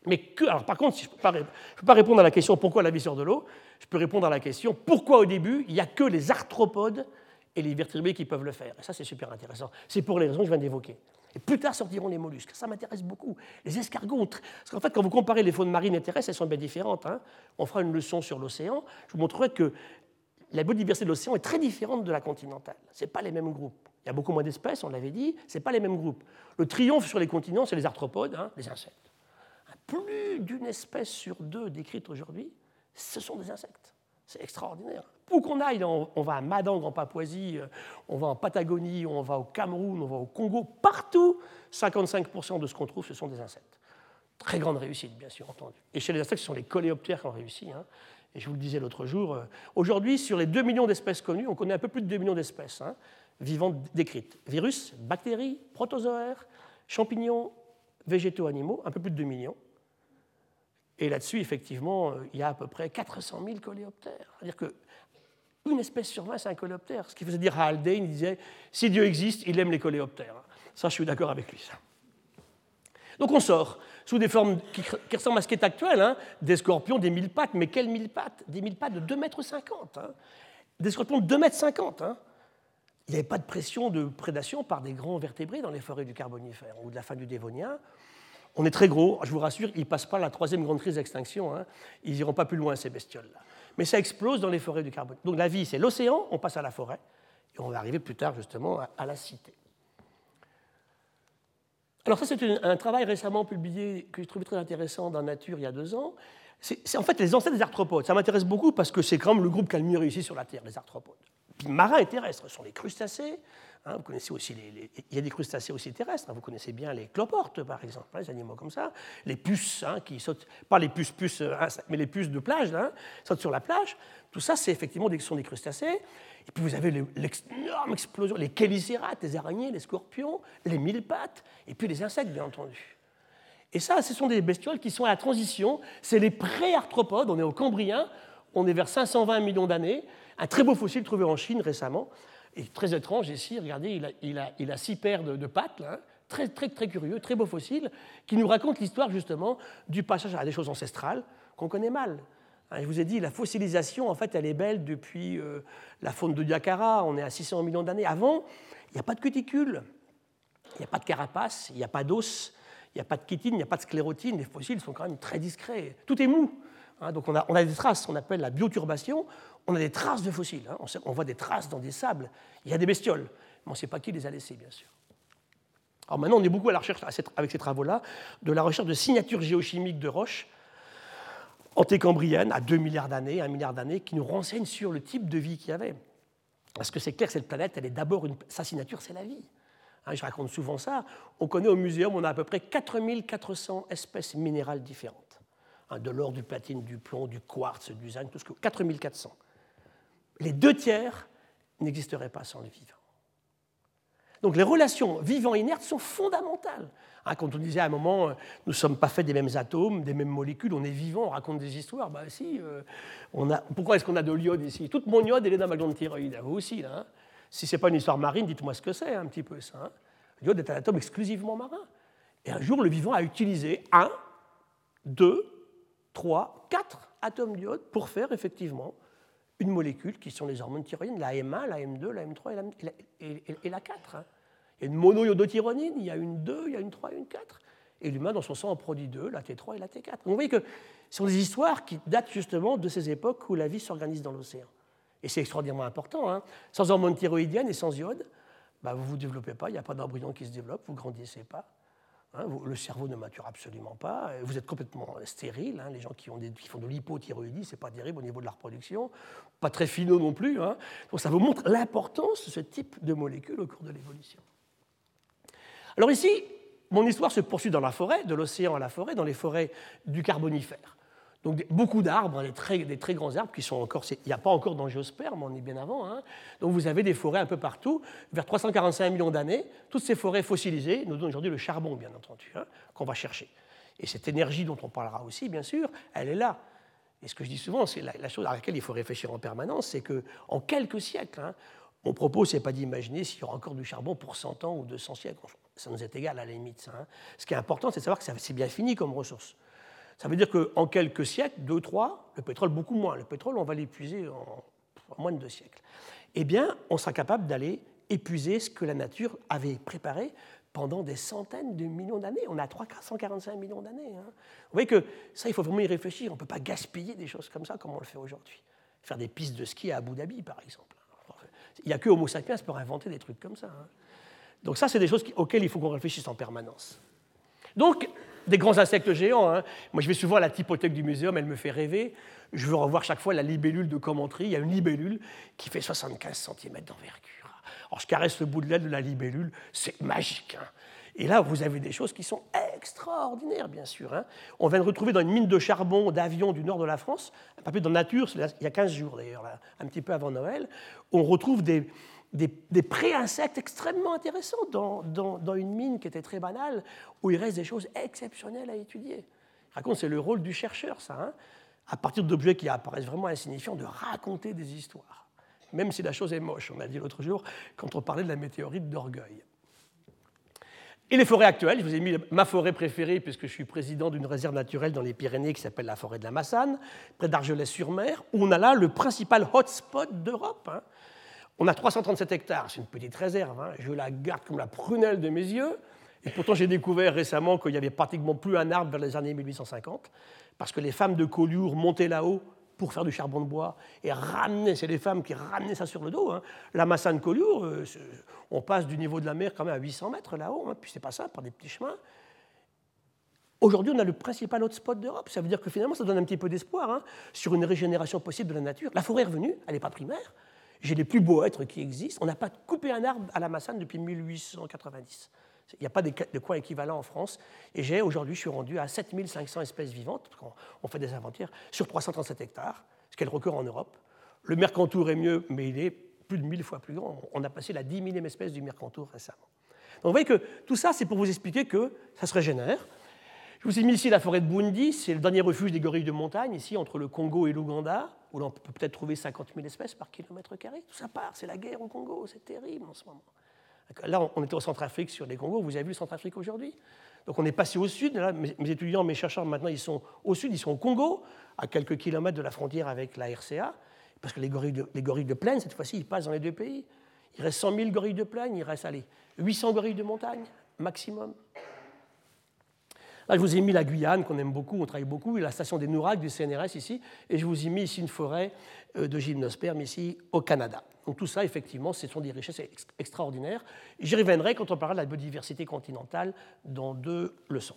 Mais alors par contre, si je ne peux, peux, pas répondre à la question pourquoi la vie sort de l'eau, je peux répondre à la question pourquoi au début il n'y a que les arthropodes et les vertébrés qui peuvent le faire. Et ça, c'est super intéressant. C'est pour les raisons que je viens d'évoquer. Et plus tard sortiront les mollusques. Ça m'intéresse beaucoup. Les escargots. Parce qu'en fait, quand vous comparez les faunes marines et terrestres, elles sont bien différentes. Hein. On fera une leçon sur l'océan. Je vous montrerai que la biodiversité de l'océan est très différente de la continentale. Ce pas les mêmes groupes. Il y a beaucoup moins d'espèces, on l'avait dit, ce pas les mêmes groupes. Le triomphe sur les continents, c'est les arthropodes, hein, les insectes. Plus d'une espèce sur deux décrite aujourd'hui, ce sont des insectes. C'est extraordinaire. Où qu'on aille, on, va à Madang en Papouasie, euh, on va en Patagonie, on va au Cameroun, on va au Congo, partout, 55% de ce qu'on trouve, ce sont des insectes. Très grande réussite, bien sûr, entendu. Et chez les insectes, ce sont les coléoptères qui ont réussi. Hein. Et je vous le disais l'autre jour, euh, aujourd'hui, sur les 2 millions d'espèces connues, on connaît un peu plus de 2 millions d'espèces hein, vivantes décrites. Virus, bactéries, protozoaires, champignons, végétaux, animaux, un peu plus de 2 millions. Et là-dessus, effectivement, euh, il y a à peu près 400 000 coléoptères. C'est-à-dire qu'une espèce sur 20, c'est un coléoptère. Ce qui faisait dire à Haldane, il disait, si Dieu existe, il aime les coléoptères. Ça, je suis d'accord avec lui. Donc on sort sous des formes qui, ressemblent à ce qui est actuel, hein, des scorpions, des mille pattes, mais quelles mille pattes? Des mille pattes de 2,50 mètres. Hein. Des scorpions de 2,50 mètres. Hein. Il n'y avait pas de pression de prédation par des grands vertébrés dans les forêts du Carbonifère ou de la fin du Dévonien. On est très gros, je vous rassure, ils ne passent pas la troisième grande crise d'extinction. Ils n'iront pas plus loin, ces bestioles-là. Mais ça explose dans les forêts du Carbonifère. Donc la vie, c'est l'océan, on passe à la forêt, et on va arriver plus tard, justement, à la cité. Alors ça, c'est un travail récemment publié que j'ai trouvé très intéressant dans Nature il y a deux ans. C'est en fait les ancêtres des arthropodes. Ça m'intéresse beaucoup parce que c'est quand même le groupe qui a le mieux réussi sur la Terre, les arthropodes. Puis marins et terrestres ce sont les crustacés. Hein, vous connaissez aussi les, il y a des crustacés aussi terrestres. Hein, vous connaissez bien les cloportes, par exemple, hein, les animaux comme ça. Les puces qui sautent, pas les puces puces, mais les puces de plage, sautent sur la plage. Tout ça, c'est effectivement des crustacés. Et puis vous avez l'énorme explosion, les chélicérates, les araignées, les scorpions, les mille pattes, et puis les insectes, bien entendu. Et ça, ce sont des bestioles qui sont à la transition. C'est les pré-arthropodes, on est au Cambrien, on est vers 520 millions d'années. Un très beau fossile trouvé en Chine récemment. Et très étrange ici, regardez, il a, a, six paires de, pattes, hein. très, très, très curieux, très beau fossile, qui nous raconte l'histoire justement du passage à des choses ancestrales qu'on connaît mal. Hein, je vous ai dit, la fossilisation, en fait, elle est belle depuis euh, la faune de Diacara, on est à 600 millions d'années. Avant, il n'y a pas de cuticule, il n'y a pas de carapace, il n'y a pas d'os, il n'y a pas de chitine, il n'y a pas de sclérotine, les fossiles sont quand même très discrets. Tout est mou. Hein, donc on a, des traces, on appelle la bioturbation, on a des traces de fossiles, hein, on, voit des traces dans des sables, il y a des bestioles, mais on ne sait pas qui les a laissées, bien sûr. Alors maintenant, on est beaucoup à la recherche, avec ces travaux-là, de la recherche de signatures géochimiques de roches antécambrienne, à 2 milliards d'années, 1 milliard d'années, qui nous renseigne sur le type de vie qu'il y avait. Parce que c'est clair cette planète, elle est d'abord sa signature, c'est la vie. Hein, je raconte souvent ça. On connaît au muséum, on a à peu près 4400 espèces minérales différentes. De l'or, du platine, du plomb, du quartz, du zinc, tout ce que... 4400. Les deux tiers n'existeraient pas sans le vivant. Donc les relations vivant-inertes sont fondamentales. Hein, quand on disait à un moment, euh, nous ne sommes pas faits des mêmes atomes, des mêmes molécules, on est vivant, on raconte des histoires, bah si, euh, on a, pourquoi est-ce qu'on a de l'iode ici? Toute mon iode, elle est dans ma glande thyroïde, vous aussi. Là, hein. Si ce n'est pas une histoire marine, dites-moi ce que c'est un petit peu ça. Hein. L'iode est un atome exclusivement marin. Et un jour, le vivant a utilisé un, deux, trois, quatre atomes d'iode pour faire effectivement une molécule qui sont les hormones thyroïdes, la M1, la M2, la M3 et la, et la 4. Il y a une monoiodotyronine, il y a une 2, il y a une 3 et une 4. Et l'humain, dans son sang, en produit 2, la T3 et la T4. Donc vous voyez que ce sont des histoires qui datent justement de ces époques où la vie s'organise dans l'océan. Et c'est extraordinairement important. Hein. Sans hormones thyroïdiennes et sans iode, bah, vous ne vous développez pas, il n'y a pas d'embryon qui se développe, vous ne grandissez pas. Hein. le cerveau ne mature absolument pas, vous êtes complètement stérile. Hein. les gens qui, font de l'hypothyroïdie, ce n'est pas terrible au niveau de la reproduction, pas très finaux non plus. Donc ça vous montre l'importance de ce type de molécules au cours de l'évolution. Alors ici, mon histoire se poursuit dans la forêt, de l'océan à la forêt, dans les forêts du Carbonifère. Donc beaucoup d'arbres, des, très, des très, grands arbres qui sont encore. Il n'y a pas encore d'angiosperme, on est bien avant. Hein. Donc vous avez des forêts un peu partout. Vers 345 millions d'années, toutes ces forêts fossilisées nous donnent aujourd'hui le charbon, bien entendu, hein, qu'on va chercher. Et cette énergie dont on parlera aussi, bien sûr, elle est là. Et ce que je dis souvent, c'est la, chose à laquelle il faut réfléchir en permanence, c'est qu'en quelques siècles, hein, mon propos, ce n'est pas d'imaginer s'il y aura encore du charbon pour 100 ans ou 200 siècles ça nous est égal à la limite. Hein. Ce qui est important, c'est de savoir que c'est bien fini comme ressource. Ça veut dire qu'en quelques siècles, deux, trois, le pétrole beaucoup moins. Le pétrole, on va l'épuiser en, moins de deux siècles. Eh bien, on sera capable d'aller épuiser ce que la nature avait préparé pendant des centaines de millions d'années. On a 345 millions d'années. Hein. Vous voyez que ça, il faut vraiment y réfléchir. On ne peut pas gaspiller des choses comme ça comme on le fait aujourd'hui. faire des pistes de ski à Abu Dhabi, par exemple. Il n'y a que Homo sapiens pour inventer des trucs comme ça. Hein. Donc ça, c'est des choses auxquelles il faut qu'on réfléchisse en permanence. Donc, des grands insectes géants. Hein. Moi, je vais souvent à la typothèque du muséum, elle me fait rêver. Je veux revoir chaque fois la libellule de commenterie. Il y a une libellule qui fait 75 cm d'envergure. Alors, je caresse le bout de l'aile de la libellule, c'est magique. Hein. Et là, vous avez des choses qui sont extraordinaires, bien sûr. Hein. On vient de retrouver dans une mine de charbon d'avion du nord de la France, un papier dans Nature, il y a 15 jours d'ailleurs, un petit peu avant Noël, on retrouve des, des, pré-insectes extrêmement intéressants dans, une mine qui était très banale, où il reste des choses exceptionnelles à étudier. Raconte, c'est le rôle du chercheur, ça, hein. à partir d'objets qui apparaissent vraiment insignifiants, de raconter des histoires, même si la chose est moche, on a dit l'autre jour, quand on parlait de la météorite d'Orgueil. Et les forêts actuelles, je vous ai mis ma forêt préférée, puisque je suis président d'une réserve naturelle dans les Pyrénées qui s'appelle la forêt de la Massane, près d'Argelès-sur-Mer, où on a là le principal hotspot d'Europe. Hein. On a 337 hectares, c'est une petite réserve, hein. je la garde comme la prunelle de mes yeux. Et pourtant, j'ai découvert récemment qu'il n'y avait pratiquement plus un arbre vers les années 1850, parce que les femmes de Collioure montaient là-haut pour faire du charbon de bois et ramenaient, c'est les femmes qui ramenaient ça sur le dos. Hein. La Massane Collioure, euh, on passe du niveau de la mer quand même à 800 mètres là-haut, hein, puis c'est pas ça, par des petits chemins. Aujourd'hui, on a le principal hotspot d'Europe. Ça veut dire que finalement, ça donne un petit peu d'espoir sur une régénération possible de la nature. La forêt est revenue, elle n'est pas primaire, j'ai les plus beaux êtres qui existent. On n'a pas coupé un arbre à la Massane depuis 1890. Il n'y a pas de coin équivalent en France. Et j'ai aujourd'hui, je suis rendu à 7500 espèces vivantes, parce qu'on fait des inventaires, sur 337 hectares, ce qui est le record en Europe. Le Mercantour est mieux, mais il est plus de 1000 fois plus grand. On a passé la 10 millième espèce du Mercantour récemment. Donc vous voyez que tout ça, c'est pour vous expliquer que ça se régénère. Je vous ai mis ici la forêt de Bundi, c'est le dernier refuge des gorilles de montagne, ici entre le Congo et l'Ouganda où l'on peut peut-être trouver 50 000 espèces par kilomètre carré. Tout ça part, c'est la guerre au Congo, c'est terrible en ce moment. Là, on était au Centrafrique sur les Congos, vous avez vu le Centrafrique aujourd'hui? Donc on est passé au sud, là, mes étudiants, mes chercheurs maintenant, ils sont au sud, ils sont au Congo, à quelques kilomètres de la frontière avec la RCA, parce que les gorilles de, les gorilles de plaine, cette fois-ci, ils passent dans les deux pays. Il reste 100 000 gorilles de plaine, il reste allez, 800 gorilles de montagne, maximum. Je vous ai mis la Guyane, qu'on aime beaucoup, on travaille beaucoup, et la station des Nouracs du CNRS ici, et je vous ai mis ici une forêt euh, de gymnospermes ici au Canada. Donc tout ça, effectivement, ce sont des richesses extraordinaires. J'y reviendrai quand on parlera de la biodiversité continentale dans deux leçons.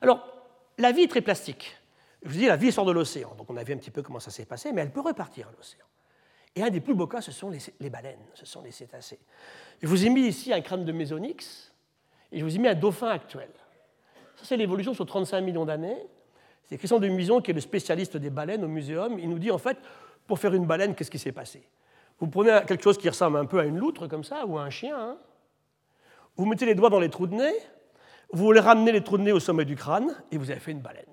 Alors, la vie est très plastique. Je vous dis, la vie sort de l'océan. Donc on a vu un petit peu comment ça s'est passé, mais elle peut repartir à l'océan. Et un des plus beaux cas, ce sont les, les, baleines, ce sont les cétacés. Je vous ai mis ici un crâne de Mésonyx, et je vous ai mis un dauphin actuel c'est l'évolution sur 35 millions d'années. C'est Christian de qui est le spécialiste des baleines au muséum. Il nous dit en fait, pour faire une baleine, qu'est-ce qui s'est passé? Vous prenez quelque chose qui ressemble un peu à une loutre, comme ça, ou à un chien. Hein. vous mettez les doigts dans les trous de nez, vous voulez ramener les trous de nez au sommet du crâne, et vous avez fait une baleine.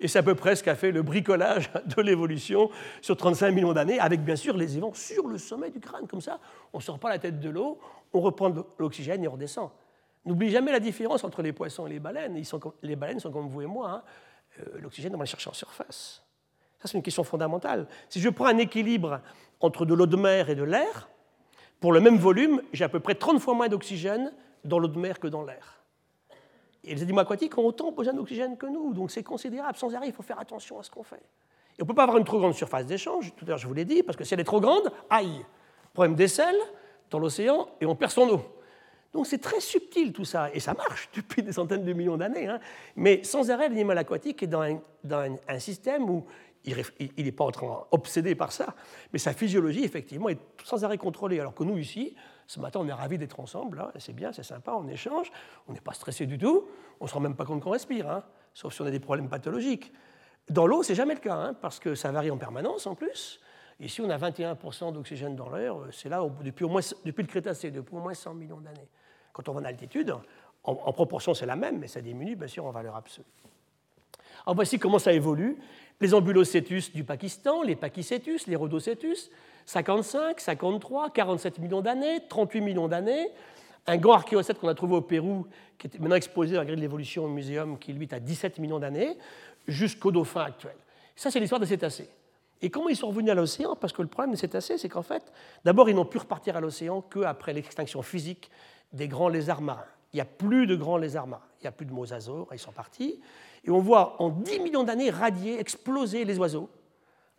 Et c'est à peu près ce qu'a fait le bricolage de l'évolution sur 35 millions d'années, avec bien sûr les évents sur le sommet du crâne. Comme ça, on ne sort pas la tête de l'eau, on reprend l'oxygène et on redescend. N'oublie jamais la différence entre les poissons et les baleines. Les baleines sont comme vous et moi. Hein. Euh, l'oxygène, on va le chercher en surface. Ça, c'est une question fondamentale. Si je prends un équilibre entre de l'eau de mer et de l'air, pour le même volume, j'ai à peu près 30 fois moins d'oxygène dans l'eau de mer que dans l'air. Et les animaux aquatiques ont autant besoin d'oxygène que nous, donc c'est considérable. Sans arrêt, il faut faire attention à ce qu'on fait. Et on ne peut pas avoir une trop grande surface d'échange, tout à l'heure je vous l'ai dit, parce que si elle est trop grande, aïe, problème d'aisselle dans l'océan et on perd son eau. Donc c'est très subtil tout ça, et ça marche depuis des centaines de millions d'années. Hein. Mais sans arrêt, l'animal aquatique est dans un, système où il n'est pas en obsédé par ça, mais sa physiologie, effectivement, est sans arrêt contrôlée. Alors que nous, ici, ce matin, on est ravis d'être ensemble, hein, c'est bien, c'est sympa, on échange, on n'est pas stressé du tout, on ne se rend même pas compte qu'on respire, hein, sauf si on a des problèmes pathologiques. Dans l'eau, c'est jamais le cas, parce que ça varie en permanence en plus. Ici, on a 21% d'oxygène dans l'air, c'est là depuis, au moins, depuis le Crétacé, depuis au moins 100 millions d'années. Quand on va en altitude, en, proportion c'est la même, mais ça diminue bien sûr en valeur absolue. Alors voici comment ça évolue. Les ambulocétus du Pakistan, les pachyscetus, les rhodocétus, 55, 53, 47 millions d'années, 38 millions d'années. Un grand archéocète qu'on a trouvé au Pérou, qui est maintenant exposé à la grille de l'évolution au muséum, qui lui est à 17 millions d'années, jusqu'au dauphin actuel. Ça, c'est l'histoire des cétacés. Et comment ils sont revenus à l'océan? Parce que le problème des cétacés, c'est qu'en fait, d'abord, ils n'ont pu repartir à l'océan qu'après l'extinction physique des grands lézards marins. Il n'y a plus de grands lézards marins. Il n'y a plus de mosasaures, ils sont partis. Et on voit en 10 millions d'années radier, exploser les oiseaux.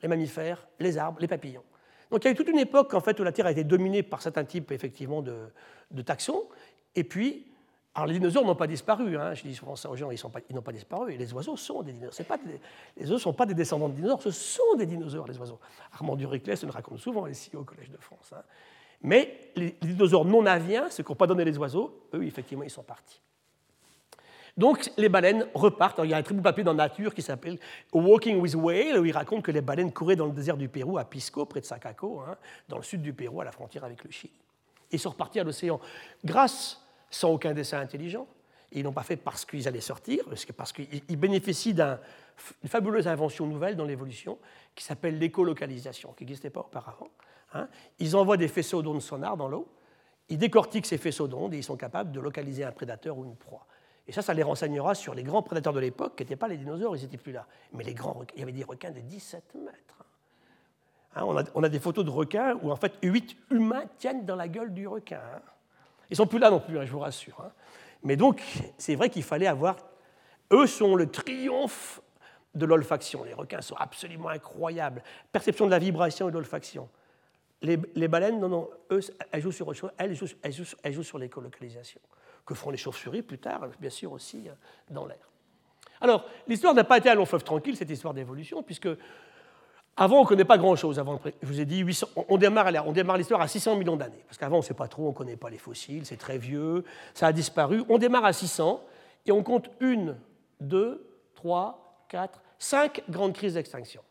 les mammifères, les arbres, les papillons. Donc il y a eu toute une époque en fait, où la Terre a été dominée par certains types effectivement, de, taxons, et puis alors les dinosaures n'ont pas disparu, hein. je dis souvent ça aux gens, ils n'ont pas, disparu, et les oiseaux sont des dinosaures. Pas les oiseaux ne sont pas des descendants de dinosaures, ce sont des dinosaures, les oiseaux. Armand Duriclès le raconte souvent ici au Collège de France. Hein. Mais les, dinosaures non aviens, ceux qui n'ont pas donné les oiseaux, eux, effectivement, ils sont partis. Donc les baleines repartent. il y a un très beau papier dans Nature qui s'appelle Walking with Whale, où il raconte que les baleines couraient dans le désert du Pérou, à Pisco, près de Sacaco, hein, dans le sud du Pérou, à la frontière avec le Chili. Ils sont repartis à l'océan grâce sans aucun dessin intelligent. ils n'ont pas fait parce qu'ils allaient sortir, parce qu'ils bénéficient d'une fabuleuse invention nouvelle dans l'évolution qui s'appelle l'écolocalisation, qui n'existait pas auparavant. Hein. Ils envoient des faisceaux d'ondes sonores dans l'eau, ils décortiquent ces faisceaux d'ondes et ils sont capables de localiser un prédateur ou une proie. Et ça, ça les renseignera sur les grands prédateurs de l'époque, qui n'étaient pas les dinosaures, ils n'étaient plus là. Mais les grands il y avait des requins de 17 mètres. Hein, on, a, on, a, des photos de requins où en fait 8 humains tiennent dans la gueule du requin. Hein. Ils sont plus là non plus, hein, je vous rassure. Hein. Mais donc, c'est vrai qu'il fallait avoir. Eux sont le triomphe de l'olfaction. Les requins sont absolument incroyables. Perception de la vibration et de l'olfaction. Les, baleines, non, non, elles jouent sur autre chose, l'écolocalisation. Que feront les chauves-souris plus tard, bien sûr aussi, hein, dans l'air. Alors, l'histoire n'a pas été un long fleuve tranquille, cette histoire d'évolution, puisque avant, on ne connaît pas grand-chose. Je vous ai dit, on démarre, on démarre l'histoire à 600 millions d'années. Parce qu'avant, on ne sait pas trop, on ne connaît pas les fossiles, c'est très vieux, ça a disparu. On démarre à 600 et on compte une, deux, trois, quatre, cinq grandes crises d'extinction.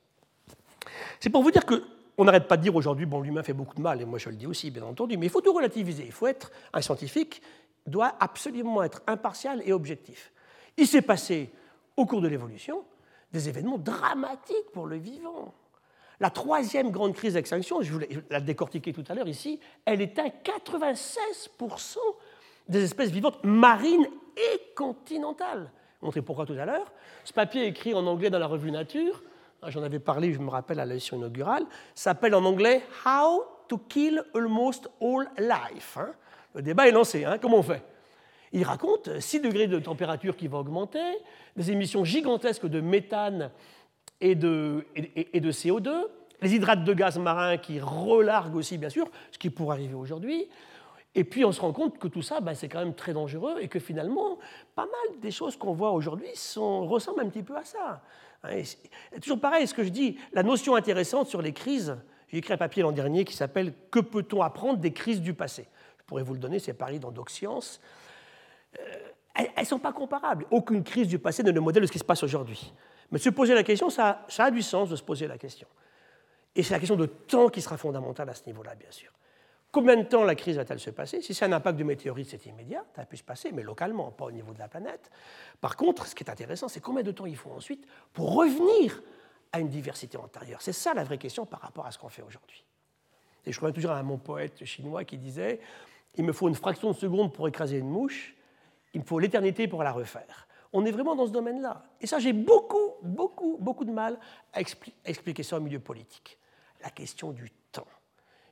C'est pour vous dire que on n'arrête pas de dire aujourd'hui, bon, l'humain fait beaucoup de mal, et moi je le dis aussi, bien entendu, mais il faut tout relativiser. Il faut être un scientifique, doit absolument être impartial et objectif. Il s'est passé, au cours de l'évolution, des événements dramatiques pour le vivant. La troisième grande crise d'extinction, je vous la décortiquer tout à l'heure ici, elle éteint 96% des espèces vivantes marines et continentales. Je montrer pourquoi tout à l'heure. Ce papier écrit en anglais dans la revue Nature, j'en avais parlé, je me rappelle, à la leçon inaugurale, s'appelle en anglais How to Kill Almost All Life. Hein. Le débat est lancé, hein. comment on fait? Il raconte 6 degrés de température qui vont augmenter, des émissions gigantesques de méthane et de, et, de CO2, les hydrates de gaz marin qui relarguent aussi, bien sûr, ce qui pourrait arriver aujourd'hui. Et puis on se rend compte que tout ça, ben, c'est quand même très dangereux et que finalement, pas mal des choses qu'on voit aujourd'hui ressemblent un petit peu à ça. Hein, toujours pareil, ce que je dis, la notion intéressante sur les crises, j'ai écrit un papier l'an dernier qui s'appelle Que peut-on apprendre des crises du passé? Je pourrais vous le donner, c'est paru dans Doc Science. Euh, elles ne sont pas comparables. Aucune crise du passé ne le modèle de ce qui se passe aujourd'hui. Mais se poser la question, ça, a du sens de se poser la question. Et c'est la question de temps qui sera fondamentale à ce niveau-là, bien sûr. Combien de temps la crise va-t-elle se passer? Si c'est un impact de météorite, c'est immédiat, ça pu se passer, mais localement, pas au niveau de la planète. Par contre, ce qui est intéressant, c'est combien de temps il faut ensuite pour revenir à une diversité antérieure. C'est ça la vraie question par rapport à ce qu'on fait aujourd'hui. Et je reviens toujours à mon poète chinois qui disait Il me faut une fraction de seconde pour écraser une mouche, il me faut l'éternité pour la refaire on est vraiment dans ce domaine-là. Et ça, j'ai beaucoup, beaucoup, beaucoup de mal à expliquer ça au milieu politique. La question du temps.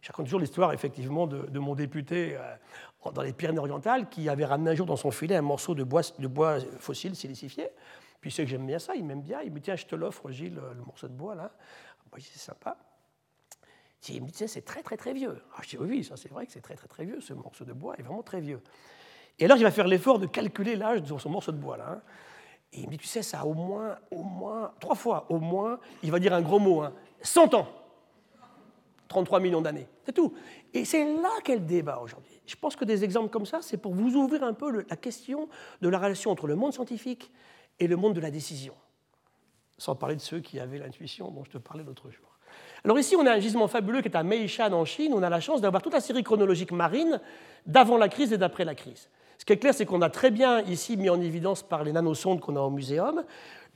Je raconte toujours l'histoire, effectivement, de, mon député euh, dans les Pyrénées-Orientales qui avait ramené un jour dans son filet un morceau de bois, de bois fossile silicifié. Puis il sait que j'aime bien ça, il m'aime bien. Il me dit Tiens, je te l'offre, Gilles, le morceau de bois, là. Moi, c'est sympa. Il me dit C'est très, très, très vieux. Ah, je dis Oui, ça, c'est vrai que c'est très, très, très vieux. Ce morceau de bois est vraiment très vieux. Et alors, il va faire l'effort de calculer l'âge de son morceau de bois. Là, hein. Et il me dit, tu sais, ça a au moins, au moins, trois fois, au moins, il va dire un gros mot, hein, 100 ans. 33 millions d'années. C'est tout. Et c'est là qu'est le débat aujourd'hui. Je pense que des exemples comme ça, c'est pour vous ouvrir un peu la question de la relation entre le monde scientifique et le monde de la décision. Sans parler de ceux qui avaient l'intuition dont je te parlais l'autre jour. Alors ici, on a un gisement fabuleux qui est à Meishan en Chine. On a la chance d'avoir toute la série chronologique marine d'avant la crise et d'après la crise. Ce qui est clair, c'est qu'on a très bien ici mis en évidence par les nanosondes qu'on a au muséum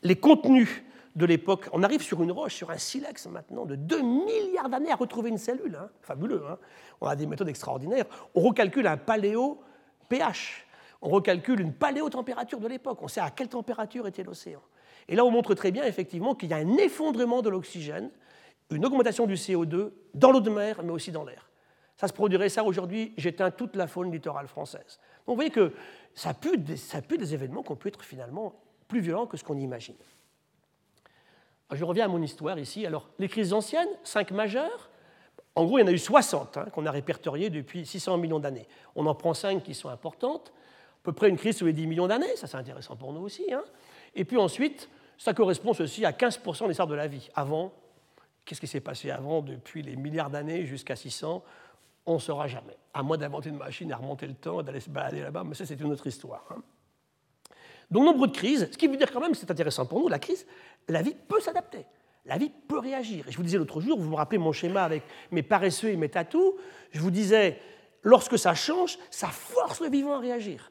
les contenus de l'époque. On arrive sur une roche, sur un silex maintenant, de 2 milliards d'années à retrouver une cellule. Hein. Fabuleux. Hein. on a des méthodes extraordinaires. On recalcule un paléo pH. On recalcule une paléotempérature de l'époque. On sait à quelle température était l'océan. Et là, on montre très bien effectivement qu'il y a un effondrement de l'oxygène, une augmentation du CO2 dans l'eau de mer, mais aussi dans l'air. Ça se produirait ça aujourd'hui, j'éteins toute la faune littorale française. Donc vous voyez que ça pue des, ça des événements qui ont pu être finalement plus violents que ce qu'on imagine. Je reviens à mon histoire ici. Alors, les crises anciennes, cinq majeures, en gros, il y en a eu 60 hein, qu'on a répertoriées depuis 600 millions d'années. On en prend cinq qui sont importantes, à peu près une crise tous les 10 millions d'années, ça c'est intéressant pour nous aussi. Hein. Et puis ensuite, ça correspond ceci à 15% de l'histoire de la vie. Avant, qu'est-ce qui s'est passé avant, depuis les milliards d'années jusqu'à 600 On ne saura jamais. À moins d'inventer une machine à remonter le temps, d'aller se balader là-bas, mais ça c'est une autre histoire. Hein. Donc nombre de crises, ce qui veut dire quand même, c'est intéressant pour nous, la crise, la vie peut s'adapter. La vie peut réagir. Et je vous disais l'autre jour, vous vous rappelez mon schéma avec mes paresseux et mes tatous, je vous disais, lorsque ça change, ça force le vivant à réagir.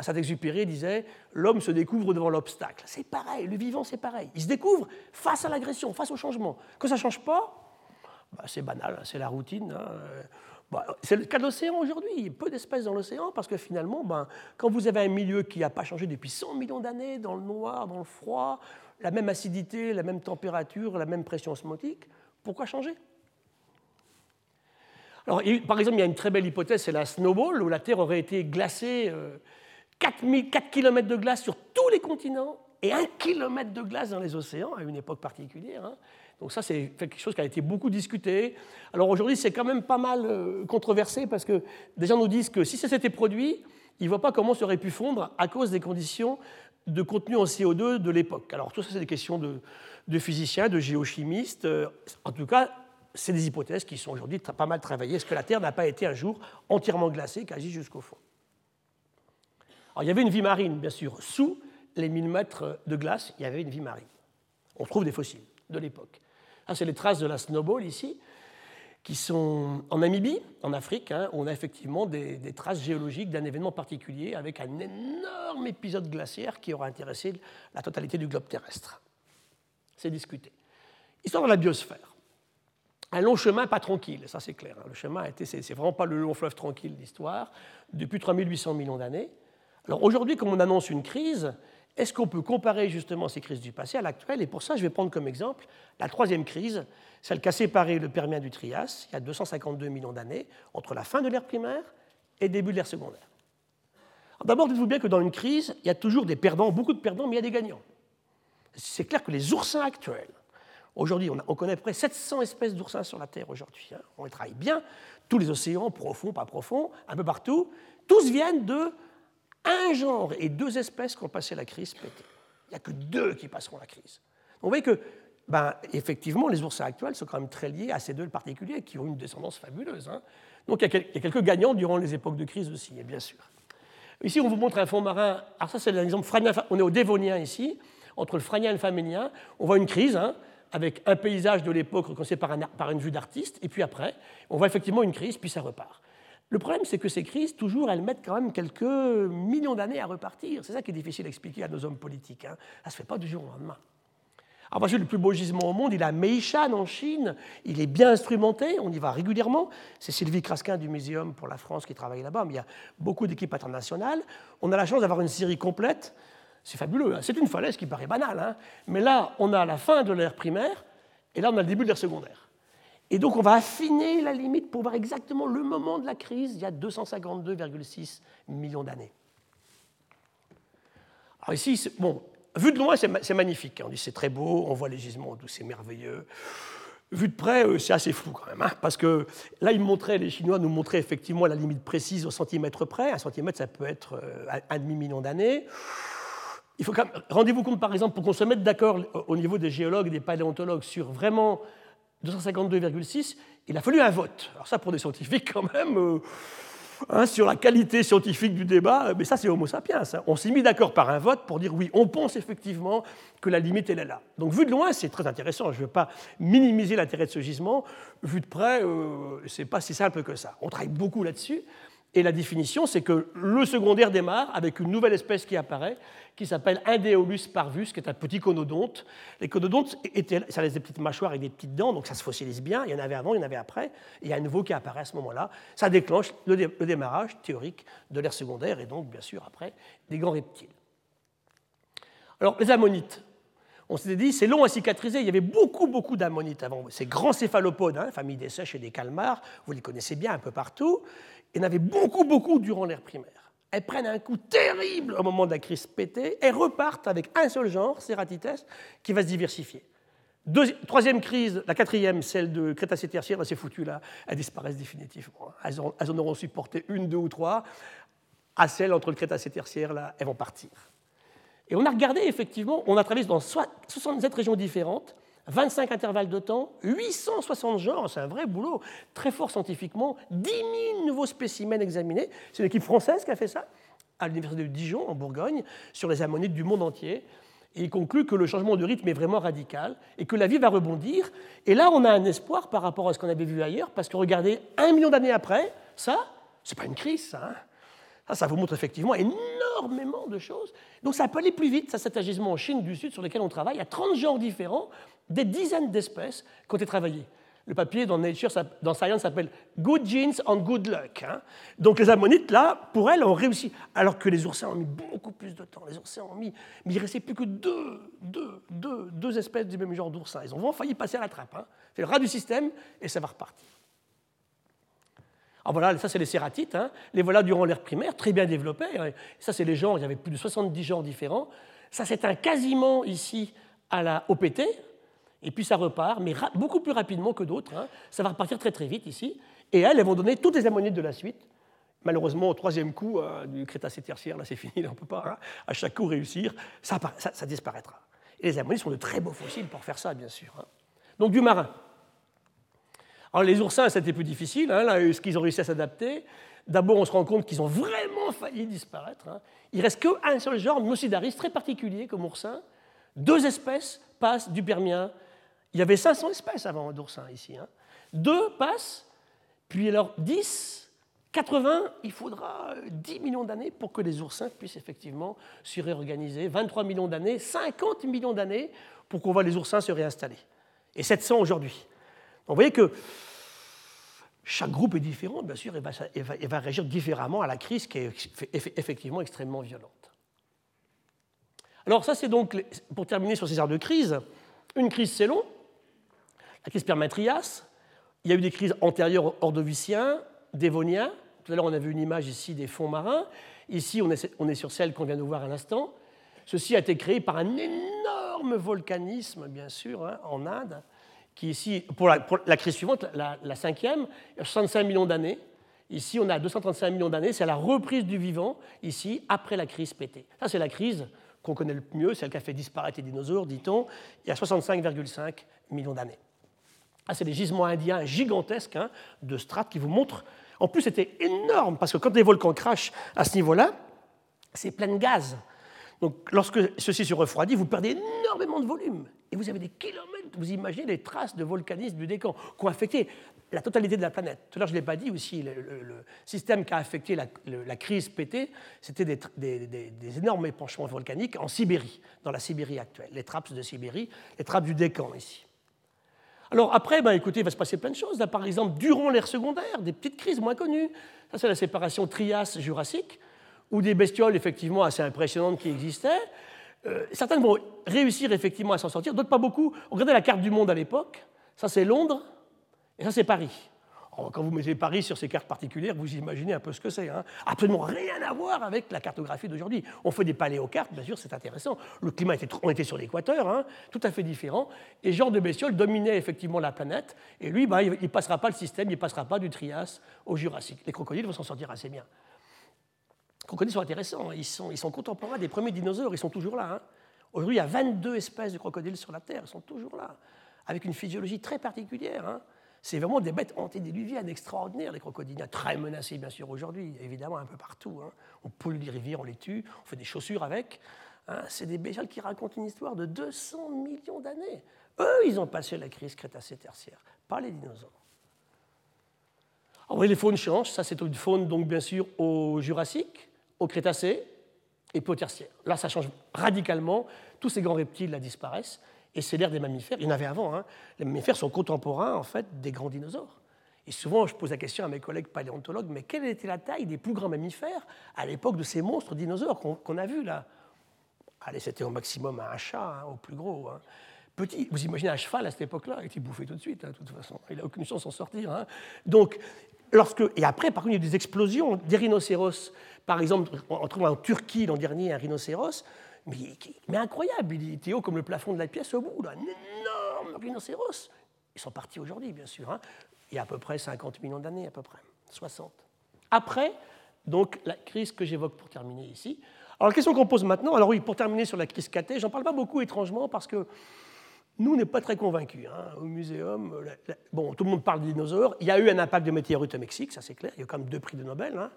Saint-Exupéry disait L'homme se découvre devant l'obstacle. C'est pareil, le vivant, c'est pareil. Il se découvre face à l'agression, face au changement. Quand ça ne change pas, bah, c'est banal, hein, c'est la routine. Hein. Bah, c'est le cas de l'océan aujourd'hui. Il y a peu d'espèces dans l'océan parce que finalement, ben, quand vous avez un milieu qui n'a pas changé depuis 100 millions d'années, dans le noir, dans le froid, la même acidité, la même température, la même pression osmotique, pourquoi changer? Alors, par exemple, il y a une très belle hypothèse, c'est la snowball, où la Terre aurait été glacée euh, 4, 4 km de glace sur tous les continents et 1 km de glace dans les océans à une époque particulière. Hein. Donc ça, c'est quelque chose qui a été beaucoup discuté. Alors aujourd'hui, c'est quand même pas mal euh, controversé parce que des gens nous disent que si ça s'était produit, ils ne voient pas comment ça aurait pu fondre à cause des conditions de contenu en CO2 de l'époque. Alors tout ça, c'est des questions de, physiciens, de géochimistes. Euh, en tout cas, c'est des hypothèses qui sont aujourd'hui pas mal travaillées. Est-ce que la Terre n'a pas été un jour entièrement glacée, quasi jusqu'au fond? Il y avait une vie marine, bien sûr. Sous les 1000 mètres de glace, il y avait une vie marine. On trouve des fossiles de l'époque. Ah, c'est les traces de la snowball ici, qui sont en Namibie, en Afrique, hein, on a effectivement des, des traces géologiques d'un événement particulier avec un énorme épisode glaciaire qui aura intéressé la totalité du globe terrestre. C'est discuté. Histoire de la biosphère. Un long chemin pas tranquille, ça c'est clair. Hein. Le chemin a été, c'est vraiment pas le long fleuve tranquille d'histoire, depuis 3800 millions d'années. Alors aujourd'hui, comme on annonce une crise, est-ce qu'on peut comparer justement ces crises du passé à l'actuelle Et pour ça, je vais prendre comme exemple la troisième crise, celle qui a séparé le Permien du Trias, il y a 252 millions d'années, entre la fin de l'ère primaire et le début de l'ère secondaire. D'abord, dites-vous bien que dans une crise, il y a toujours des perdants, beaucoup de perdants, mais il y a des gagnants. C'est clair que les oursins actuels, aujourd'hui, on, connaît près 700 espèces d'oursins sur la Terre aujourd'hui, hein. on les travaille bien, tous les océans, profonds, pas profonds, un peu partout, tous viennent de un genre et deux espèces qui ont passé la crise pété. Il n'y a que deux qui passeront la crise. Donc vous voyez que, ben, effectivement, les oursins actuels sont quand même très liés à ces deux particuliers qui ont une descendance fabuleuse. Hein. Donc il y, a quelques gagnants durant les époques de crise aussi, bien sûr. Ici, on vous montre un fond marin. Alors ça, c'est l'exemple On est au Dévonien ici, entre le Franien et le Faménien. On voit une crise, hein, avec un paysage de l'époque reconnaissé par, par, une vue d'artiste, et puis après, on voit effectivement une crise, puis ça repart. Le problème, c'est que ces crises, toujours, elles mettent quand même quelques millions d'années à repartir. C'est ça qui est difficile à expliquer à nos hommes politiques. Hein. Ça ne se fait pas du jour au lendemain. Alors, parce que le plus beau gisement au monde, il est à Meishan, en Chine. Il est bien instrumenté, on y va régulièrement. C'est Sylvie Crasquin du Muséum pour la France qui travaille là-bas, mais il y a beaucoup d'équipes internationales. On a la chance d'avoir une série complète. C'est fabuleux. Hein. C'est une falaise qui paraît banale. Hein. mais là, on a la fin de l'ère primaire, et là, on a le début de l'ère secondaire. Et donc on va affiner la limite pour voir exactement le moment de la crise, il y a 252,6 millions d'années. Alors ici, bon, vu de loin, c'est magnifique. On dit c'est très beau, on voit les gisements d'où c'est merveilleux. Vu de près, euh, c'est assez flou quand même, hein, parce que là, ils montraient, les Chinois nous montraient effectivement la limite précise au centimètre près. Un centimètre, ça peut être euh, un demi-million d'années. Faut rendez-vous compte, par exemple, pour qu'on se mette d'accord au niveau des géologues et des paléontologues sur vraiment 252,6, il a fallu un vote. Alors ça, pour des scientifiques, quand même, euh, hein, sur la qualité scientifique du débat, euh, mais ça, c'est Homo sapiens. Hein. On s'est mis d'accord par un vote pour dire oui, on pense effectivement que la limite, elle est là. Donc, vu de loin, c'est très intéressant. Je ne veux pas minimiser l'intérêt de ce gisement. Vu de près, euh, ce n'est pas si simple que ça. On travaille beaucoup là-dessus. Et la définition, c'est que le secondaire démarre avec une nouvelle espèce qui apparaît, qui s'appelle Indeolus parvus, qui est un petit conodonte. Les conodontes, ça laisse des petites mâchoires et des petites dents, donc ça se fossilise bien. Il y en avait avant, il y en avait après. il y a un nouveau qui apparaît à ce moment-là. Ça déclenche le, démarrage théorique de l'ère secondaire et donc, bien sûr, après, des grands reptiles. Alors, les ammonites. On s'était dit, c'est long à cicatriser. Il y avait beaucoup, beaucoup d'ammonites avant. Ces grands céphalopodes, hein, famille des sèches et des calmars, vous les connaissez bien un peu partout. Y en avait beaucoup, beaucoup durant l'ère primaire. Elles prennent un coup terrible au moment de la crise pétée et repartent avec un seul genre, Ceratites, qui va se diversifier. troisième crise, la quatrième, celle de Crétacé tertiaire, c'est foutu là, elles disparaissent définitivement. Elles en, auront supporté une, deux ou trois. À celle entre le Crétacé tertiaire, là, elles vont partir. Et on a regardé effectivement, on a travaillé dans 67 régions différentes, 25 intervalles de temps, 860 genres, c'est un vrai boulot, très fort scientifiquement, 10 000 nouveaux spécimens examinés. C'est l'équipe française qui a fait ça, à l'université de Dijon, en Bourgogne, sur les ammonites du monde entier. Et il conclut que le changement de rythme est vraiment radical et que la vie va rebondir. Et là, on a un espoir par rapport à ce qu'on avait vu ailleurs, parce que regardez, un million d'années après, ça, c'est pas une crise, ça. Hein. ça, vous montre effectivement énormément de choses. Donc ça peut aller plus vite. Ça, cet agissement en Chine du Sud sur lequel on travaille. Il y a 30 genres différents des dizaines d'espèces qui ont été travaillées. Le papier dans Nature, dans Science s'appelle Good Genes and Good Luck. Hein. Donc les ammonites, là, pour elles, ont réussi. Alors que les oursins ont mis beaucoup plus de temps. Les oursins ont mis. Mais il ne restait plus que deux, deux, deux, deux espèces du même genre d'oursins. Ils ont vraiment failli passer à la trappe. Hein. C'est le rat du système et ça va repartir. Alors voilà, ça c'est les cératites. Hein. Les voilà durant l'ère primaire, très bien développés. Ça c'est les genres, il y avait plus de 70 genres différents. Ça un quasiment ici à la OPT, et puis ça repart, mais beaucoup plus rapidement que d'autres. Hein. Ça va repartir très très vite ici. Et elles, elles vont donner toutes les ammonites de la suite. Malheureusement, au troisième coup euh, du Crétacé tertiaire, là c'est fini, on ne peut pas hein, à chaque coup réussir, ça, disparaîtra. Et les ammonites sont de très beaux fossiles pour faire ça, bien sûr. Hein. Donc du marin. Alors les oursins, c'était plus difficile, hein, là, ce qu'ils ont réussi à s'adapter? D'abord, on se rend compte qu'ils ont vraiment failli disparaître. Il reste qu'un seul genre, Nocidaris, très particulier comme oursin. Deux espèces passent du Permien il y avait 500 espèces avant d'oursins ici. Hein. Deux passent, puis alors 10, 80, il faudra 10 millions d'années pour que les oursins puissent effectivement se réorganiser. 23 millions d'années, 50 millions d'années pour qu'on voit les oursins se réinstaller. Et 700 aujourd'hui. Vous voyez que chaque groupe est différent, bien sûr, et va, réagir différemment à la crise qui est effectivement extrêmement violente. Alors ça, c'est donc, pour terminer sur ces arts de crise, une crise, c'est long, la crise Permatrias, il y a eu des crises antérieures ordoviciens, dévoniens. Tout à l'heure, on a vu une image ici des fonds marins. Ici, on est, sur celle qu'on vient de voir à l'instant. Ceci a été créé par un énorme volcanisme, bien sûr, hein, en Inde, qui ici, pour la, crise suivante, la, cinquième, il y a 65 millions d'années. Ici, on a 235 millions d'années. C'est la reprise du vivant, ici, après la crise pétée. Ça, c'est la crise qu'on connaît le mieux, celle qui a fait disparaître les dinosaures, dit-on, il y a 65,5 millions d'années. Ah, c'est des gisements indiens gigantesques hein, de strates qui vous montrent. En plus, c'était énorme parce que quand les volcans crachent à ce niveau-là, c'est plein de gaz. Donc, lorsque ceci se refroidit, vous perdez énormément de volume. Et vous avez des kilomètres. Vous imaginez les traces de volcanisme du décan qui ont affecté la totalité de la planète. Tout à l'heure, je ne l'ai pas dit aussi, le, système qui a affecté la, crise pétée, c'était des, des, énormes épanchements volcaniques en Sibérie, dans la Sibérie actuelle, les trappes de Sibérie, les trappes du décan ici. Alors après, ben, écoutez, il va se passer plein de choses. par exemple, durant l'ère secondaire, des petites crises moins connues. Ça, c'est la séparation Trias-Jurassique, où des bestioles effectivement assez impressionnantes qui existaient. Euh, certaines vont réussir effectivement à s'en sortir, d'autres pas beaucoup. Regardez la carte du monde à l'époque. Ça, c'est Londres, et ça, c'est Paris. Oh, quand vous mettez Paris sur ces cartes particulières, vous imaginez un peu ce que c'est. Hein. Absolument rien à voir avec la cartographie d'aujourd'hui. On fait des paléocartes, bien sûr, c'est intéressant. Le climat était, on était sur l'équateur, hein, tout à fait différent. Et genre de bestiole dominait effectivement la planète. Et lui, bah, il ne passera pas le système, il ne passera pas du Trias au Jurassique. Les crocodiles vont s'en sortir assez bien. Les crocodiles sont intéressants, ils sont, contemporains des premiers dinosaures, ils sont toujours là. Hein. Aujourd'hui, il y a 22 espèces de crocodiles sur la Terre, ils sont toujours là, avec une physiologie très particulière. C'est vraiment des bêtes antédiluviennes extraordinaires, les crocodiles, très menacés bien sûr aujourd'hui, évidemment un peu partout. Hein. On pollue les rivières, on les tue, on fait des chaussures avec. Hein. C'est des bestioles qui racontent une histoire de 200 millions d'années. Eux, ils ont passé la crise crétacé-tertiaire, pas les dinosaures. Alors, les faunes changent. Ça, c'est une faune, donc, bien sûr, au Jurassique, au Crétacé et puis au Tertiaire. Là, ça change radicalement. Tous ces grands reptiles là, disparaissent et c'est l'ère des mammifères. Il y en avait avant. Hein. Les mammifères sont contemporains en fait des grands dinosaures. Et souvent, je pose la question à mes collègues paléontologues, mais quelle était la taille des plus grands mammifères à l'époque de ces monstres dinosaures qu'on a vus là? Allez, c'était au maximum un chat, hein, au plus gros. Hein. Petit, vous imaginez un cheval à cette époque-là, il était bouffé tout de suite, de toute façon. Il n'a aucune chance d'en sortir. Donc, et après, par contre, il y a eu des explosions des rhinocéros. Par exemple, on trouve en Turquie l'an dernier un rhinocéros mais, incroyable. Il était haut comme le plafond de la pièce au bout, un énormes rhinocéros. Ils sont partis aujourd'hui, bien sûr. Hein. Il y a à peu près 50 millions d'années, à peu près, 60. Après, donc, la crise que j'évoque pour terminer ici. Alors, la question qu'on pose maintenant, alors oui, pour terminer sur la crise KT, j'en parle pas beaucoup étrangement parce que nous, on n'est pas très convaincus. Hein. Au muséum, bon, tout le monde parle des dinosaures. Il y a eu un impact de météorite au Mexique, ça c'est clair. Il y a quand même deux prix de Nobel. Hein.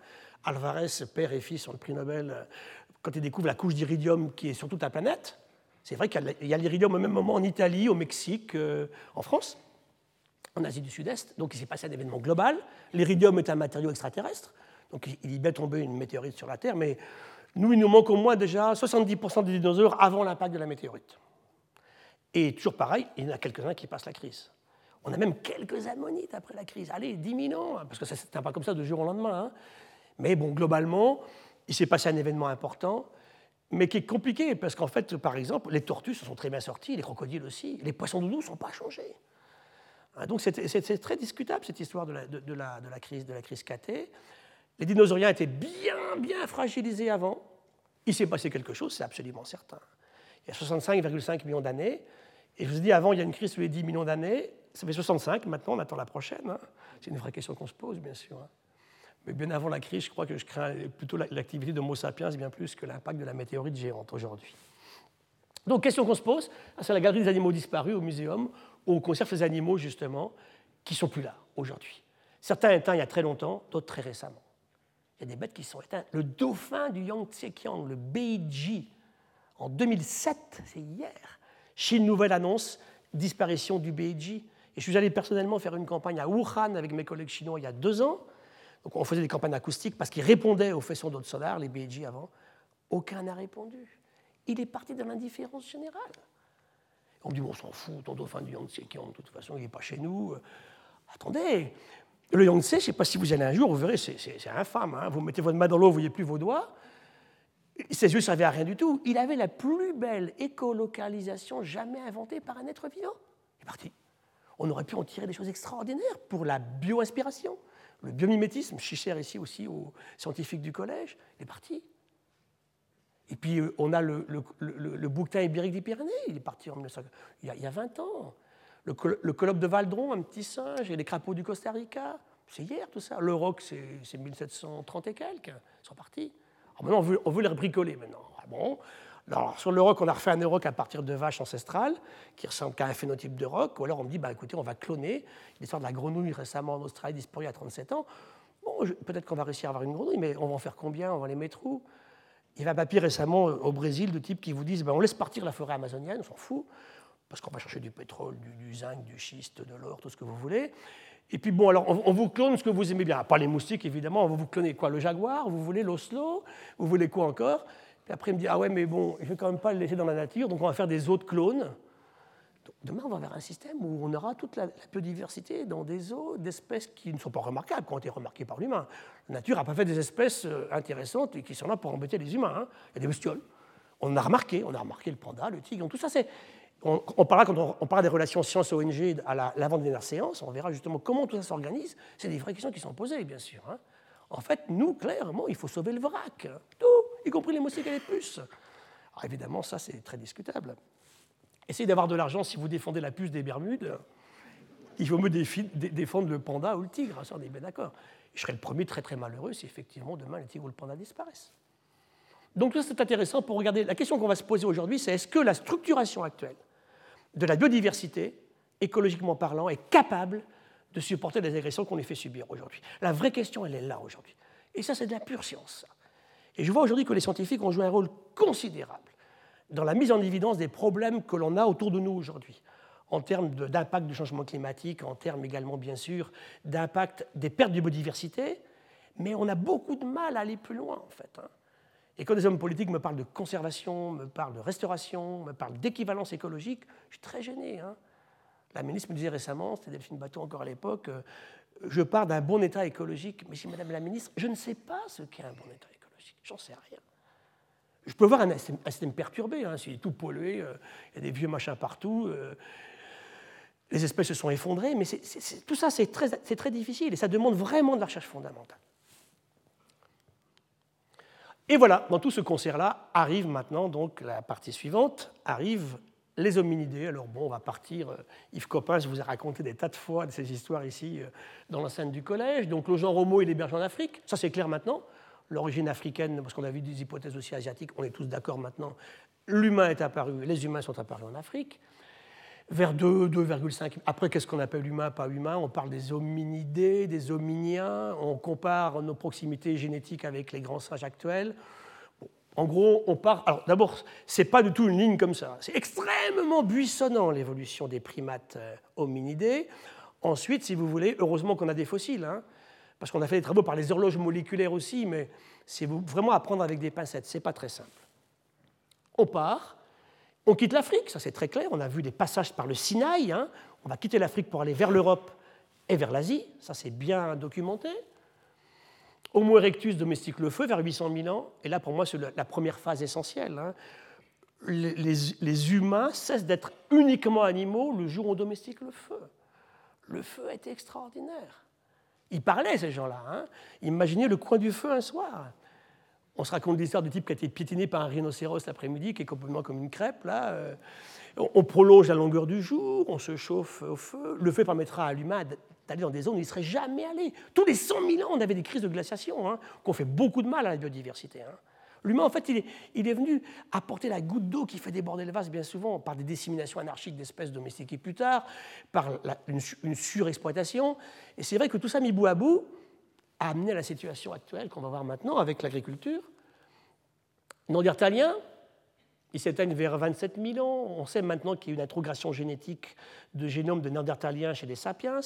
Alvarez, père et fils, ont le prix Nobel euh, quand ils découvrent la couche d'iridium qui est sur toute la planète. C'est vrai qu'il y a l'iridium au même moment en Italie, au Mexique, euh, en France, en Asie du Sud-Est. Donc il s'est passé un événement global. L'iridium est un matériau extraterrestre. Donc il est bien tombé une météorite sur la Terre. Mais nous, il nous manque au moins déjà 70% des dinosaures avant l'impact de la météorite. Et toujours pareil, il y en a quelques-uns qui passent la crise. On a même quelques ammonites après la crise. Allez, 10 000 ans, parce que ça ne pas comme ça de jour au lendemain. Hein. Mais bon, globalement, il s'est passé un événement important, mais qui est compliqué, parce qu'en fait, par exemple, les tortues se sont très bien sorties, les crocodiles aussi, les poissons doudous ne sont pas changés. Hein, donc c'est très discutable, cette histoire de la, de, la, de la crise, de la crise KT. Les dinosauriens étaient bien, bien fragilisés avant. Il s'est passé quelque chose, c'est absolument certain il y a 65,5 millions d'années. Et je vous ai dit, avant, il y a une crise tous les 10 millions d'années. Ça fait 65, maintenant, on attend la prochaine. Hein. C'est une vraie question qu'on se pose, bien sûr. Hein. Mais bien avant la crise, je crois que je crains plutôt l'activité de Homo sapiens bien plus que l'impact de la météorite géante aujourd'hui. Donc, question qu'on se pose, c'est la galerie des animaux disparus au muséum, où on conserve ces animaux, justement, qui ne sont plus là aujourd'hui. Certains éteints il y a très longtemps, d'autres très récemment. Il y a des bêtes qui sont éteintes. Le dauphin du Yangtze-Kiang, le Beiji, en 2007, c'est hier, Chine Nouvelle annonce disparition du BIG. Et je suis allé personnellement faire une campagne à Wuhan avec mes collègues chinois il y a deux ans. Donc on faisait des campagnes acoustiques parce qu'ils répondaient aux faisceaux d'eau solaire, les BIG avant. Aucun n'a répondu. Il est parti de l'indifférence générale. On me dit, on s'en fout, ton dauphin du Yangtze, qui de toute façon, il n'est pas chez nous. Attendez, le Yangtze, je ne sais pas si vous allez un jour, vous verrez, c'est infâme. Hein. vous mettez votre main dans l'eau, vous ne voyez plus vos doigts. Ses yeux ne servaient à rien du tout. Il avait la plus belle écolocalisation jamais inventée par un être vivant. Il est parti. On aurait pu en tirer des choses extraordinaires pour la bioinspiration, le biomimétisme. Cher ici aussi aux scientifiques du collège. Il est parti. Et puis euh, on a le, le, bouquetin ibérique des Pyrénées. Il est parti en il, y a, 20 ans. Le, colloque de Valdron, un petit singe, et les crapauds du Costa Rica. C'est hier tout ça. Le roc, c'est 1730 et quelques. Ils sont partis. Maintenant, on veut, les bricoler maintenant. Ah bon? Alors, sur le roc, on a refait un roc à partir de vaches ancestrales, qui ressemble à un phénotype de roc. Ou alors on me dit, bah, écoutez, on va cloner l'histoire de la grenouille récemment en Australie, disparue à 37 ans. Bon, peut-être qu'on va réussir à avoir une grenouille, mais on va en faire combien? On va les mettre où? Il y avait un papier récemment au Brésil de type qui vous disent, bah, on laisse partir la forêt amazonienne, on s'en fout, parce qu'on va chercher du pétrole, du zinc, du schiste, de l'or, tout ce que vous voulez. Et puis bon, alors on, vous clone ce que vous aimez bien. Pas les moustiques, évidemment, on va vous cloner quoi Le jaguar Vous voulez l'oslo Vous voulez quoi encore? Puis après, il me dit Ah ouais, mais bon, je ne vais quand même pas le laisser dans la nature, donc on va faire des autres clones. demain, on va vers un système où on aura toute la, biodiversité dans des eaux d'espèces qui ne sont pas remarquables, qui ont été remarquées par l'humain. La nature n'a pas fait des espèces euh, intéressantes et qui sont là pour embêter les humains. Hein. Il y a des bestioles. On a remarqué, on a remarqué le panda, le tigre, tout ça, c'est on, parlera, quand on, des relations science-ONG à l'avant-dernière séance, on verra justement comment tout ça s'organise. C'est des vraies questions qui sont posées, bien sûr. Hein. En fait, nous, clairement, il faut sauver le vrac. Tout, y compris les moustiques et les puces. Alors évidemment, ça, c'est très discutable. Essayez d'avoir de l'argent si vous défendez la puce des Bermudes. Il vaut mieux défendre le panda ou le tigre, on est bien d'accord. Je serais le premier très très malheureux si effectivement demain le tigre ou le panda disparaissent. Donc ça c'est intéressant pour regarder. La question qu'on va se poser aujourd'hui, c'est est-ce que la structuration actuelle de la biodiversité, écologiquement parlant, est capable de supporter les agressions qu'on lui fait subir aujourd'hui. La vraie question, elle est là aujourd'hui. Et ça, c'est de la pure science. Et je vois aujourd'hui que les scientifiques ont joué un rôle considérable dans la mise en évidence des problèmes que l'on a autour de nous aujourd'hui, en termes d'impact du changement climatique, en termes également, bien sûr, d'impact des pertes de biodiversité, mais on a beaucoup de mal à aller plus loin, en fait. Hein. Et quand des hommes politiques me parlent de conservation, me parlent de restauration, me parlent d'équivalence écologique, je suis très gêné. Hein. La ministre me disait récemment, c'était Delphine Bateau encore à l'époque, euh, je pars d'un bon état écologique. Mais si Madame la ministre, je ne sais pas ce qu'est un bon état écologique, j'en sais rien. Je peux voir un système, perturbé, hein, c'est tout pollué, euh, il y a des vieux machins partout, euh, les espèces se sont effondrées, mais tout ça c'est très difficile et ça demande vraiment de la recherche fondamentale. Et voilà, dans tout ce concert-là, arrive maintenant donc la partie suivante, arrive les hominidés. Alors bon, on va partir. euh, Yves Coppens vous a raconté des tas de fois de ces histoires ici euh, dans l'enceinte du collège. Donc le genre Homo, il héberge en Afrique. Ça, c'est clair maintenant. L'origine africaine, parce qu'on a vu des hypothèses aussi asiatiques, on est tous d'accord maintenant. L'humain est apparu, les humains sont apparus en Afrique. Vers 2, 2,5. Après, qu'est-ce qu'on appelle humain, pas humain? On parle des hominidés, des hominiens. On compare nos proximités génétiques avec les grands singes actuels. En gros, on part. Alors, d'abord, c'est pas du tout une ligne comme ça. C'est extrêmement buissonnant l'évolution des primates euh, hominidés. Ensuite, si vous voulez, heureusement qu'on a des fossiles, hein, parce qu'on a fait des travaux par les horloges moléculaires aussi, mais c'est vraiment à prendre avec des pincettes. C'est pas très simple. On part, on quitte l'Afrique, ça c'est très clair. On a vu des passages par le Sinaï. hein. On va quitter l'Afrique pour aller vers l'Europe et vers l'Asie. Ça c'est bien documenté. Homo erectus domestique le feu vers 800 000 ans. Et là, pour moi, c'est la première phase essentielle. hein. Les humains cessent d'être uniquement animaux le jour où on domestique le feu. Le feu a été extraordinaire. Ils parlaient, ces gens-là. hein. Imaginez le coin du feu un soir. On se raconte l'histoire du type qui a été piétiné par un rhinocéros l'après-midi, qui est complètement comme une crêpe. Là. euh. On on prolonge la longueur du jour, on se chauffe au feu. Le feu permettra à l'humain d'aller dans des zones où il ne serait jamais allé. Tous les 100 000 ans, on avait des crises de glaciation, hein, qui ont fait beaucoup de mal à la biodiversité. hein. L'humain, en fait, il est, venu apporter la goutte d'eau qui fait déborder le vase bien souvent par des disséminations anarchiques d'espèces domestiquées plus tard, par une, une surexploitation. Et c'est vrai que tout ça mis bout à bout a amené à la situation actuelle qu'on va voir maintenant avec l'agriculture. Néandertalien, ils s'éteignent vers 27 000 ans. On sait maintenant qu'il y a une introgression génétique de génome de Néandertaliens chez les sapiens.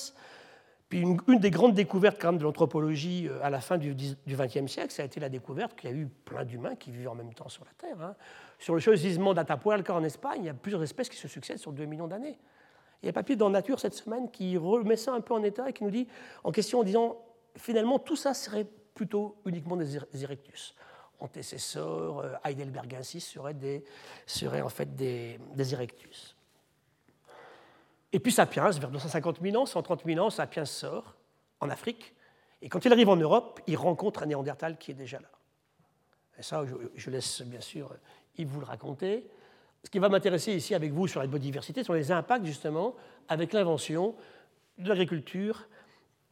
Puis une, des grandes découvertes quand même de l'anthropologie euh, à la fin du XXe siècle, ça a été la découverte qu'il y a eu plein d'humains qui vivent en même temps sur la Terre. hein. Sur le gisement d'Atapualca en Espagne, il y a plusieurs espèces qui se succèdent sur 2 millions d'années. Il y a un papier dans Nature cette semaine qui remet ça un peu en état et qui nous dit en question en disant finalement tout ça serait plutôt uniquement des er- erectus. Antécesseurs, euh, heidelbergensis seraient, seraient en fait des, erectus. Et puis Sapiens, vers 250 000 ans, 130 000 ans, Sapiens sort en Afrique. Et quand il arrive en Europe, il rencontre un Néandertal qui est déjà là. Et ça, je, laisse bien sûr Yves vous le raconter. Ce qui va m'intéresser ici avec vous sur la biodiversité sont les impacts justement avec l'invention de l'agriculture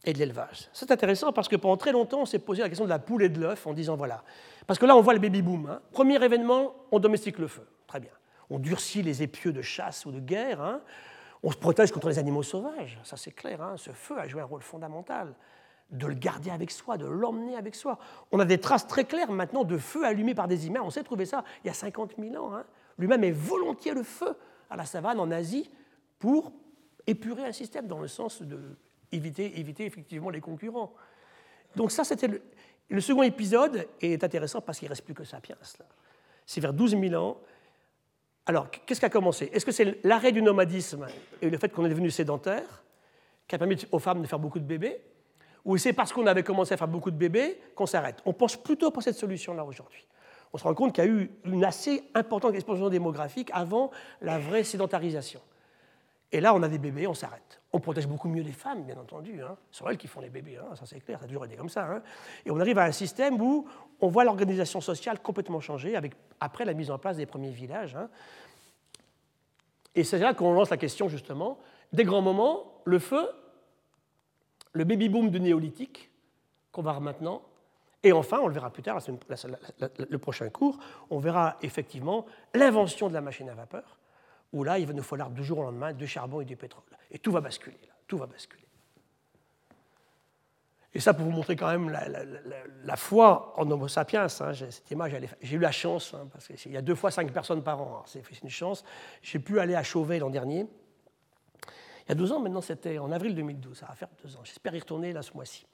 et de l'élevage. C'est intéressant parce que pendant très longtemps, on s'est posé la question de la poule et de l'œuf en disant voilà. Parce que là, on voit le baby-boom. hein. Premier événement, on domestique le feu. Très bien. On durcit les épieux de chasse ou de guerre. hein. On se protège contre les animaux sauvages. Ça, c'est clair. hein. Ce feu a joué un rôle fondamental. De le garder avec soi, de l'emmener avec soi. On a des traces très claires maintenant de feu allumé par des humains. On sait trouver ça il y a 50 000 ans. hein. Lui-même met volontiers le feu à la savane en Asie pour épurer un système dans le sens de éviter, effectivement les concurrents. Donc ça, c'était le, second épisode est intéressant parce qu'il ne reste plus que Sapiens. C'est vers 12 000 ans. Alors, qu'est-ce qui a commencé? Est-ce que c'est l'arrêt du nomadisme et le fait qu'on est devenu sédentaire qui a permis aux femmes de faire beaucoup de bébés? Ou c'est parce qu'on avait commencé à faire beaucoup de bébés qu'on s'arrête? On pense plutôt pour cette solution-là aujourd'hui. On se rend compte qu'il y a eu une assez importante explosion démographique avant la vraie sédentarisation. Et là, on a des bébés, on s'arrête. On protège beaucoup mieux les femmes, bien entendu. Hein. Ce sont elles qui font les bébés, hein, ça c'est clair, ça a toujours été comme ça. hein. Et on arrive à un système où on voit l'organisation sociale complètement changer avec, après la mise en place des premiers villages. Et c'est là qu'on lance la question, justement, des grands moments, le feu, le baby-boom du néolithique, qu'on va voir maintenant, et enfin, on le verra plus tard, le prochain cours, on verra effectivement l'invention de la machine à vapeur, où là, il va nous falloir du jour au lendemain du charbon et du pétrole. Et tout va basculer, là, tout va basculer. Et ça, pour vous montrer quand même la, foi en Homo sapiens, hein, cette image, j'ai eu la chance, hein, parce qu'il y a deux fois cinq personnes par an, alors c'est une chance. J'ai pu aller à Chauvet l'an dernier. Il y a deux ans, maintenant, c'était en avril 2012, ça va faire deux ans. J'espère y retourner là ce mois-ci.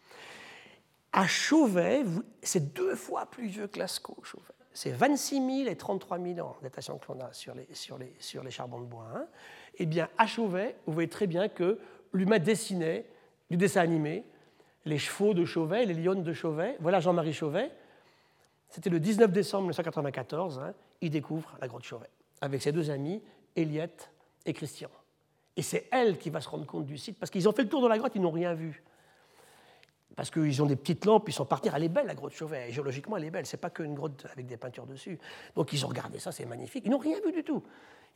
À Chauvet, c'est deux fois plus vieux que Lascaux, Chauvet. C'est 26 000 et 33 000 ans datation que l'on a sur les, charbons de bois. hein. Eh bien, à Chauvet, vous voyez très bien que l'humain dessinait du dessin animé les chevaux de Chauvet, les lionnes de Chauvet. Voilà Jean-Marie Chauvet. C'était le 19 décembre 1994. hein, il découvre la grotte Chauvet avec ses deux amis, Eliette et Christian. Et c'est elle qui va se rendre compte du site parce qu'ils ont fait le tour de la grotte, ils n'ont rien vu. Parce qu'ils ont des petites lampes, ils sont partis. Elle est belle, la grotte Chauvet. Géologiquement, elle est belle. C'est pas qu'une grotte avec des peintures dessus. Donc, ils ont regardé ça, c'est magnifique. Ils n'ont rien vu du tout.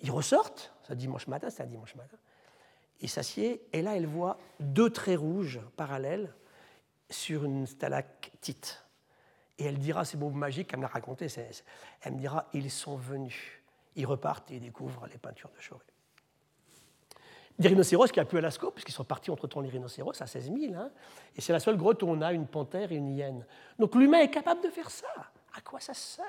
Ils ressortent, c'est dimanche matin, c'est un dimanche matin. Ils s'assiedent, et là, elle voit deux traits rouges parallèles sur une stalactite. Et elle dira ces mots magiques qu'elle m'a raconté. Elle me dira ils sont venus. Ils repartent et ils découvrent les peintures de Chauvet. Des rhinocéros qui a pu à Lascaux, puisqu'ils sont partis entre-temps les rhinocéros à 16 000. Hein, et c'est la seule grotte où on a une panthère et une hyène. Donc l'humain est capable de faire ça. À quoi ça sert?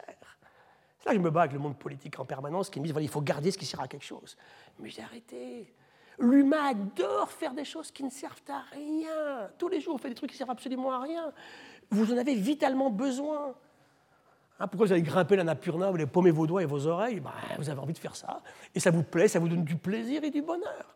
C'est là que je me bats avec le monde politique en permanence qui me dit il faut garder ce qui sert à quelque chose. Mais j'ai arrêté. L'humain adore faire des choses qui ne servent à rien. Tous les jours, on fait des trucs qui servent absolument à rien. Vous en avez vitalement besoin. Hein, pourquoi vous allez grimper la Napurna, vous allez paumer vos doigts et vos oreilles? Ben, Vous avez envie de faire ça. Et ça vous plaît, ça vous donne du plaisir et du bonheur.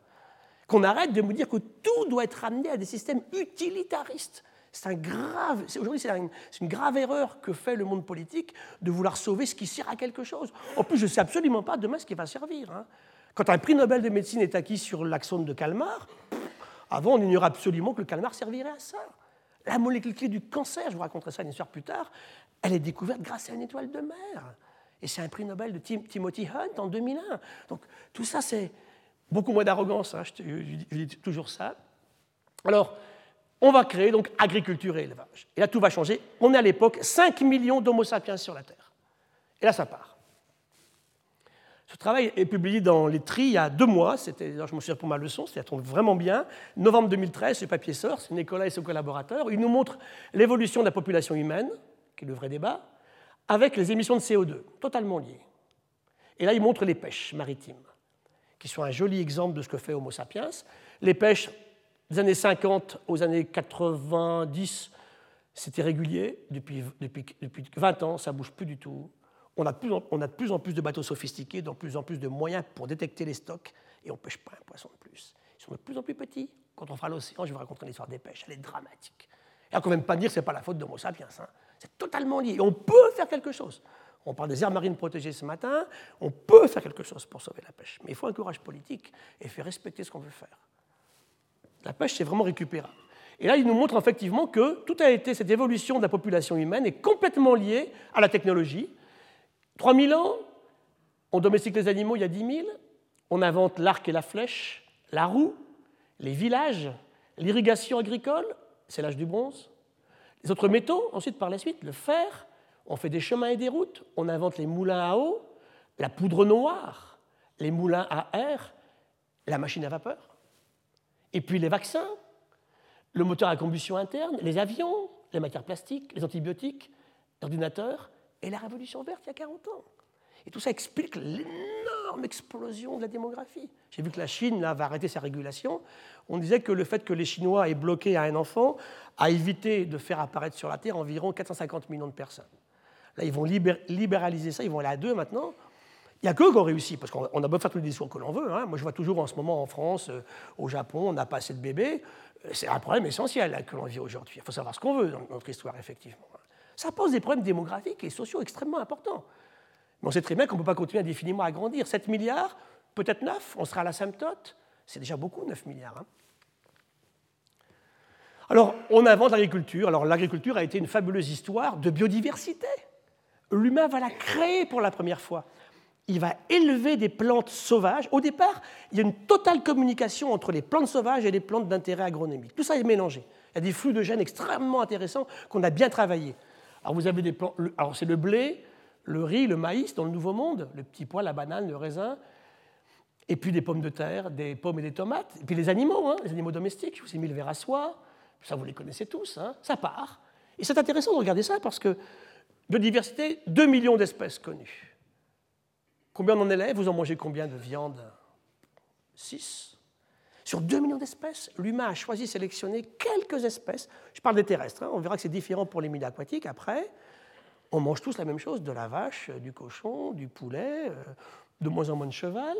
Qu'on arrête de me dire que tout doit être amené à des systèmes utilitaristes. C'est un grave, aujourd'hui c'est une, une, grave erreur que fait le monde politique de vouloir sauver ce qui sert à quelque chose. En plus, je ne sais absolument pas demain ce qui va servir. Hein. Quand un prix Nobel de médecine est acquis sur l'axone de calmar, avant on ignorait absolument que le calmar servirait à ça. La molécule clé du cancer, je vous raconterai ça une histoire plus tard, elle est découverte grâce à une étoile de mer. Et c'est un prix Nobel de Timothy Hunt en 2001. Donc tout ça, c'est Beaucoup moins d'arrogance, hein, je, dis toujours ça. Alors, on va créer donc agriculture et élevage. Et là, tout va changer. On est à l'époque 5 millions d'Homo sapiens sur la Terre. Et là, ça part. Ce travail est publié dans les Tri il y a deux mois. C'était, je me souviens pour ma leçon, tombe vraiment bien. Novembre 2013, ce papier sort. C'est Nicolas et ses collaborateurs. Il nous montre l'évolution de la population humaine, qui est le vrai débat, avec les émissions de CO2, totalement liées. Et là, il montre les pêches maritimes qui sont un joli exemple de ce que fait Homo sapiens. Les pêches des années 50 aux années 90, c'était régulier. Depuis, depuis, depuis 20 ans, ça ne bouge plus du tout. On a, plus on a de plus en plus de bateaux sophistiqués, de plus en plus de moyens pour détecter les stocks, et on ne pêche pas un poisson de plus. Ils sont de plus en plus petits. Quand on fera l'océan, je vais vous raconter l'histoire des pêches, elle est dramatique. Et on ne peut même pas dire que ce n'est pas la faute d'Homo sapiens. Hein. C'est totalement lié. Et on peut faire quelque chose. On parle des aires marines protégées ce matin. On peut faire quelque chose pour sauver la pêche. Mais il faut un courage politique et faire respecter ce qu'on veut faire. La pêche, c'est vraiment récupérable. Et là, il nous montre effectivement que tout a été, cette évolution de la population humaine est complètement liée à la technologie. 3000 ans, on domestique les animaux il y a 10 000, on invente l'arc et la flèche, la roue, les villages, l'irrigation agricole, c'est l'âge du bronze. Les autres métaux, ensuite par la suite, le fer, on fait des chemins et des routes, on invente les moulins à eau, la poudre noire, les moulins à air, la machine à vapeur, et puis les vaccins, le moteur à combustion interne, les avions, les matières plastiques, les antibiotiques, l'ordinateur, et la révolution verte il y a 40 ans. Et tout ça explique l'énorme explosion de la démographie. J'ai vu que la Chine là, va arrêter sa régulation. On disait que le fait que les Chinois aient bloqué à un enfant a évité de faire apparaître sur la Terre environ 450 millions de personnes. Là, ils vont libéraliser ça, ils vont aller à deux maintenant. Il n'y a qu'eux qui ont réussi, parce qu'on a beau faire tous les discours que l'on veut. Hein. Moi, je vois toujours en ce moment en France, euh, au Japon, on n'a pas assez de bébés. Euh, c'est un problème essentiel que l'on vit aujourd'hui. Il faut savoir ce qu'on veut dans notre histoire, effectivement. Ça pose des problèmes démographiques et sociaux extrêmement importants. Mais on sait très bien qu'on ne peut pas continuer indéfiniment à grandir. 7 milliards, peut-être 9, on sera à l'asymptote. C'est déjà beaucoup, 9 milliards. Hein. Alors, on invente l'agriculture. Alors, l'agriculture a été une fabuleuse histoire de biodiversité l'humain va la créer pour la première fois. Il va élever des plantes sauvages. Au départ, il y a une totale communication entre les plantes sauvages et les plantes d'intérêt agronomique. Tout ça est mélangé. Il y a des flux de gènes extrêmement intéressants qu'on a bien travaillés. Alors vous avez des plantes. Alors c'est le blé, le riz, le maïs dans le Nouveau Monde, le petit pois, la banane, le raisin, et puis des pommes de terre, des pommes et des tomates, et puis les animaux, hein, les animaux domestiques. Je vous ai mis le ver à soie, ça vous les connaissez tous, hein, ça part. Et c'est intéressant de regarder ça parce que Biodiversité, 2 millions d'espèces connues. Combien on en élève Vous en mangez combien de viande 6. Sur 2 millions d'espèces, l'humain a choisi sélectionner quelques espèces. Je parle des terrestres, hein. on verra que c'est différent pour les milieux aquatiques. Après, on mange tous la même chose de la vache, du cochon, du poulet, euh, de moins en moins de cheval.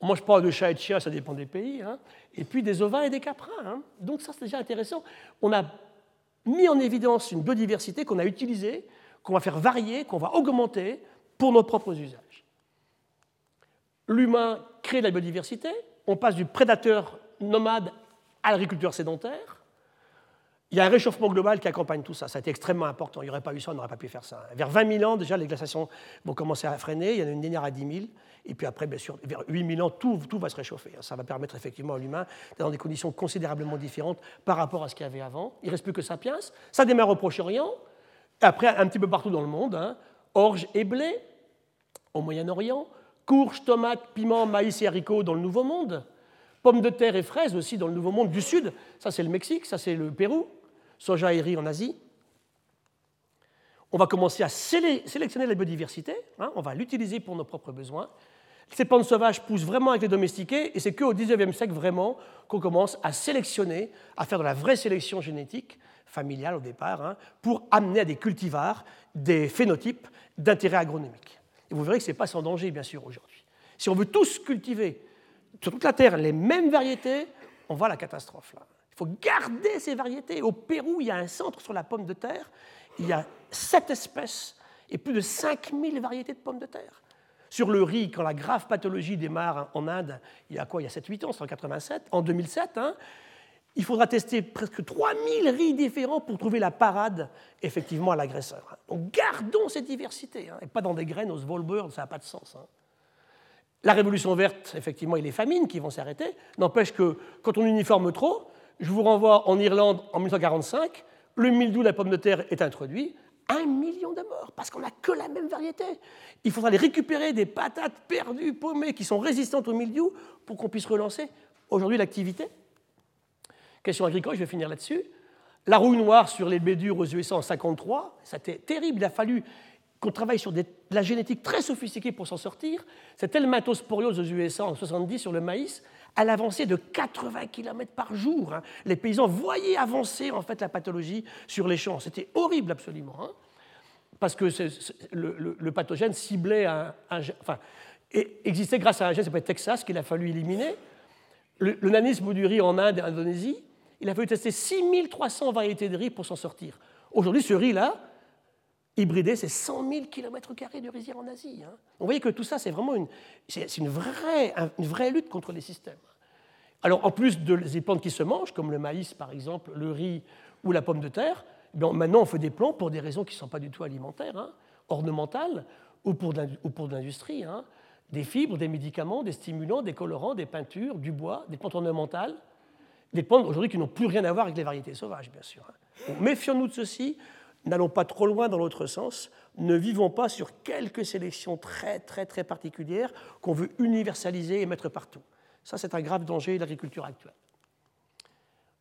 On ne mange pas de chat et de chien, ça dépend des pays. Hein. Et puis des ovins et des caprins. Hein. Donc ça, c'est déjà intéressant. On a mis en évidence une biodiversité qu'on a utilisée qu'on va faire varier, qu'on va augmenter pour nos propres usages. L'humain crée de la biodiversité, on passe du prédateur nomade à l'agriculture sédentaire. il y a un réchauffement global qui accompagne tout ça. Ça a été extrêmement important. Il n'y aurait pas eu ça, on n'aurait pas pu faire ça. Vers 20 000 ans, déjà, les glaciations vont commencer à freiner. Il y en a une dernière à 10 000. Et puis après, bien sûr, vers 8 000 ans, tout, va se réchauffer. Ça va permettre effectivement à l'humain d'être dans des conditions considérablement différentes par rapport à ce qu'il y avait avant. Il ne reste plus que Sapiens. Ça démarre au Proche-Orient. Après, un petit peu partout dans le monde. Hein. Orge et blé au Moyen-Orient. Courge, tomates, piments, maïs et haricots dans le Nouveau Monde. Pommes de terre et fraises aussi dans le Nouveau Monde du Sud. Ça, c'est le Mexique, ça, c'est le Pérou. Soja et riz en Asie. On va commencer à sélectionner la biodiversité. Hein. on va l'utiliser pour nos propres besoins. Ces plantes sauvages poussent vraiment avec les domestiqués, et c'est qu'au XIXe siècle vraiment qu'on commence à sélectionner, à faire de la vraie sélection génétique, familiale au départ, hein, pour amener à des cultivars des phénotypes d'intérêt agronomique. Et vous verrez que ce n'est pas sans danger, bien sûr, aujourd'hui. Si on veut tous cultiver sur toute la Terre les mêmes variétés, on voit la catastrophe. Il faut garder ces variétés. Au Pérou, il y a un centre sur la pomme de terre, il y a sept espèces et plus de 5000 variétés de pommes de terre. Sur le riz, quand la grave pathologie démarre en Inde, il y a quoi? Il y a 7-8 ans, c'est en 87, en 2007, hein, il faudra tester presque 3000 riz différents pour trouver la parade, effectivement, à l'agresseur. Donc gardons cette diversité, hein, et pas dans des graines au Svolbard, ça n'a pas de sens. Hein. La révolution verte, effectivement, et les famines qui vont s'arrêter, n'empêche que quand on uniforme trop, je vous renvoie en Irlande en 1945, le mildiou de la pomme de terre est introduit, un million de morts, parce qu'on n'a que la même variété. Il faudra aller récupérer des patates perdues, paumées, qui sont résistantes au mildiou, pour qu'on puisse relancer aujourd'hui l'activité. Question agricole, je vais finir là-dessus. La rouille noire sur les bédures aux USA en 1953, c'était terrible. Il a fallu qu'on travaille sur de la génétique très sophistiquée pour s'en sortir. Cette helminthosporiose aux USA en 1970 sur le maïs, elle avançait de 80 km par jour. Hein. Les paysans voyaient avancer en fait la pathologie sur les champs. C'était horrible absolument. Hein. parce que le, pathogène ciblait enfin, existait grâce à un gène qui s'appelle Texas qu'il a fallu éliminer. Le, nanisme du riz en Inde et en Indonésie, il a fallu tester 6300 variétés de riz pour s'en sortir. Aujourd'hui, ce riz-là, hybridé, c'est 100 000 km de rizière en Asie. Hein. Vous voyez que tout ça, c'est vraiment une, c'est une, vraie, une vraie lutte contre les systèmes. Alors, en plus de des plantes qui se mangent, comme le maïs par exemple, le riz ou la pomme de terre, eh maintenant on fait des plants pour des raisons qui ne sont pas du tout alimentaires, hein, ornementales ou pour de l'industrie. Hein. Des fibres, des médicaments, des stimulants, des colorants, des peintures, du bois, des plantes ornementales, des aujourd'hui qui n'ont plus rien à voir avec les variétés sauvages, bien sûr. Méfions-nous de ceci, n'allons pas trop loin dans l'autre sens, ne vivons pas sur quelques sélections très très très particulières qu'on veut universaliser et mettre partout. Ça, c'est un grave danger de l'agriculture actuelle.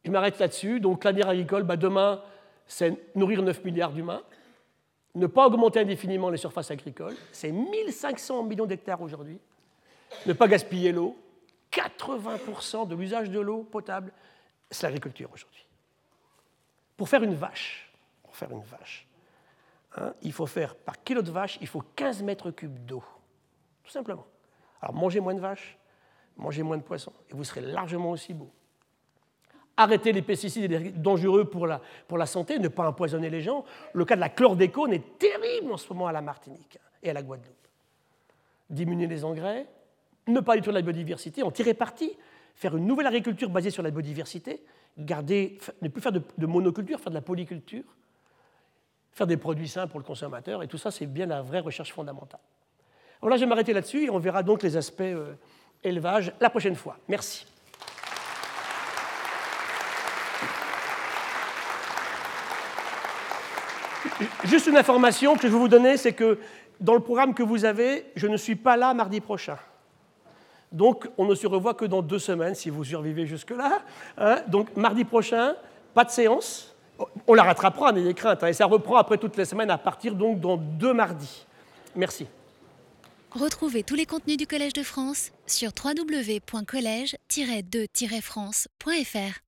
Je m'arrête là-dessus. Donc, l'avenir agricole, bah, demain, c'est nourrir 9 milliards d'humains, ne pas augmenter indéfiniment les surfaces agricoles, c'est 1500 millions d'hectares aujourd'hui, ne pas gaspiller l'eau, 80% de l'usage de l'eau potable, c'est l'agriculture aujourd'hui. Pour faire une vache. Hein, il faut faire, par kilo de vache, il faut 15 mètres cubes d'eau. Tout simplement. Alors mangez moins de vaches, mangez moins de poissons, et vous serez largement aussi beau. Arrêtez les pesticides dangereux pour la, pour la santé, ne pas empoisonner les gens. Le cas de la chlordécone est terrible en ce moment à la Martinique et à la Guadeloupe. Diminuer les engrais, ne pas détruire la biodiversité, en tirer parti, faire une nouvelle agriculture basée sur la biodiversité, garder, ne plus faire de, de monoculture, faire de la polyculture, faire des produits sains pour le consommateur, et tout ça, c'est bien la vraie recherche fondamentale. Voilà, je vais m'arrêter là-dessus, et on verra donc les aspects euh, élevage la prochaine fois. Merci. Juste une information que je vais vous donner, c'est que dans le programme que vous avez, je ne suis pas là mardi prochain. Donc, on ne se revoit que dans deux semaines, si vous survivez jusque-là. Hein. Donc, mardi prochain, pas de séance, on la rattrapera, n'ayez crainte, hein, et ça reprend après toutes les semaines à partir donc dans deux mardis. Merci. Retrouvez tous les contenus du Collège de France sur www.colège-2-france.fr.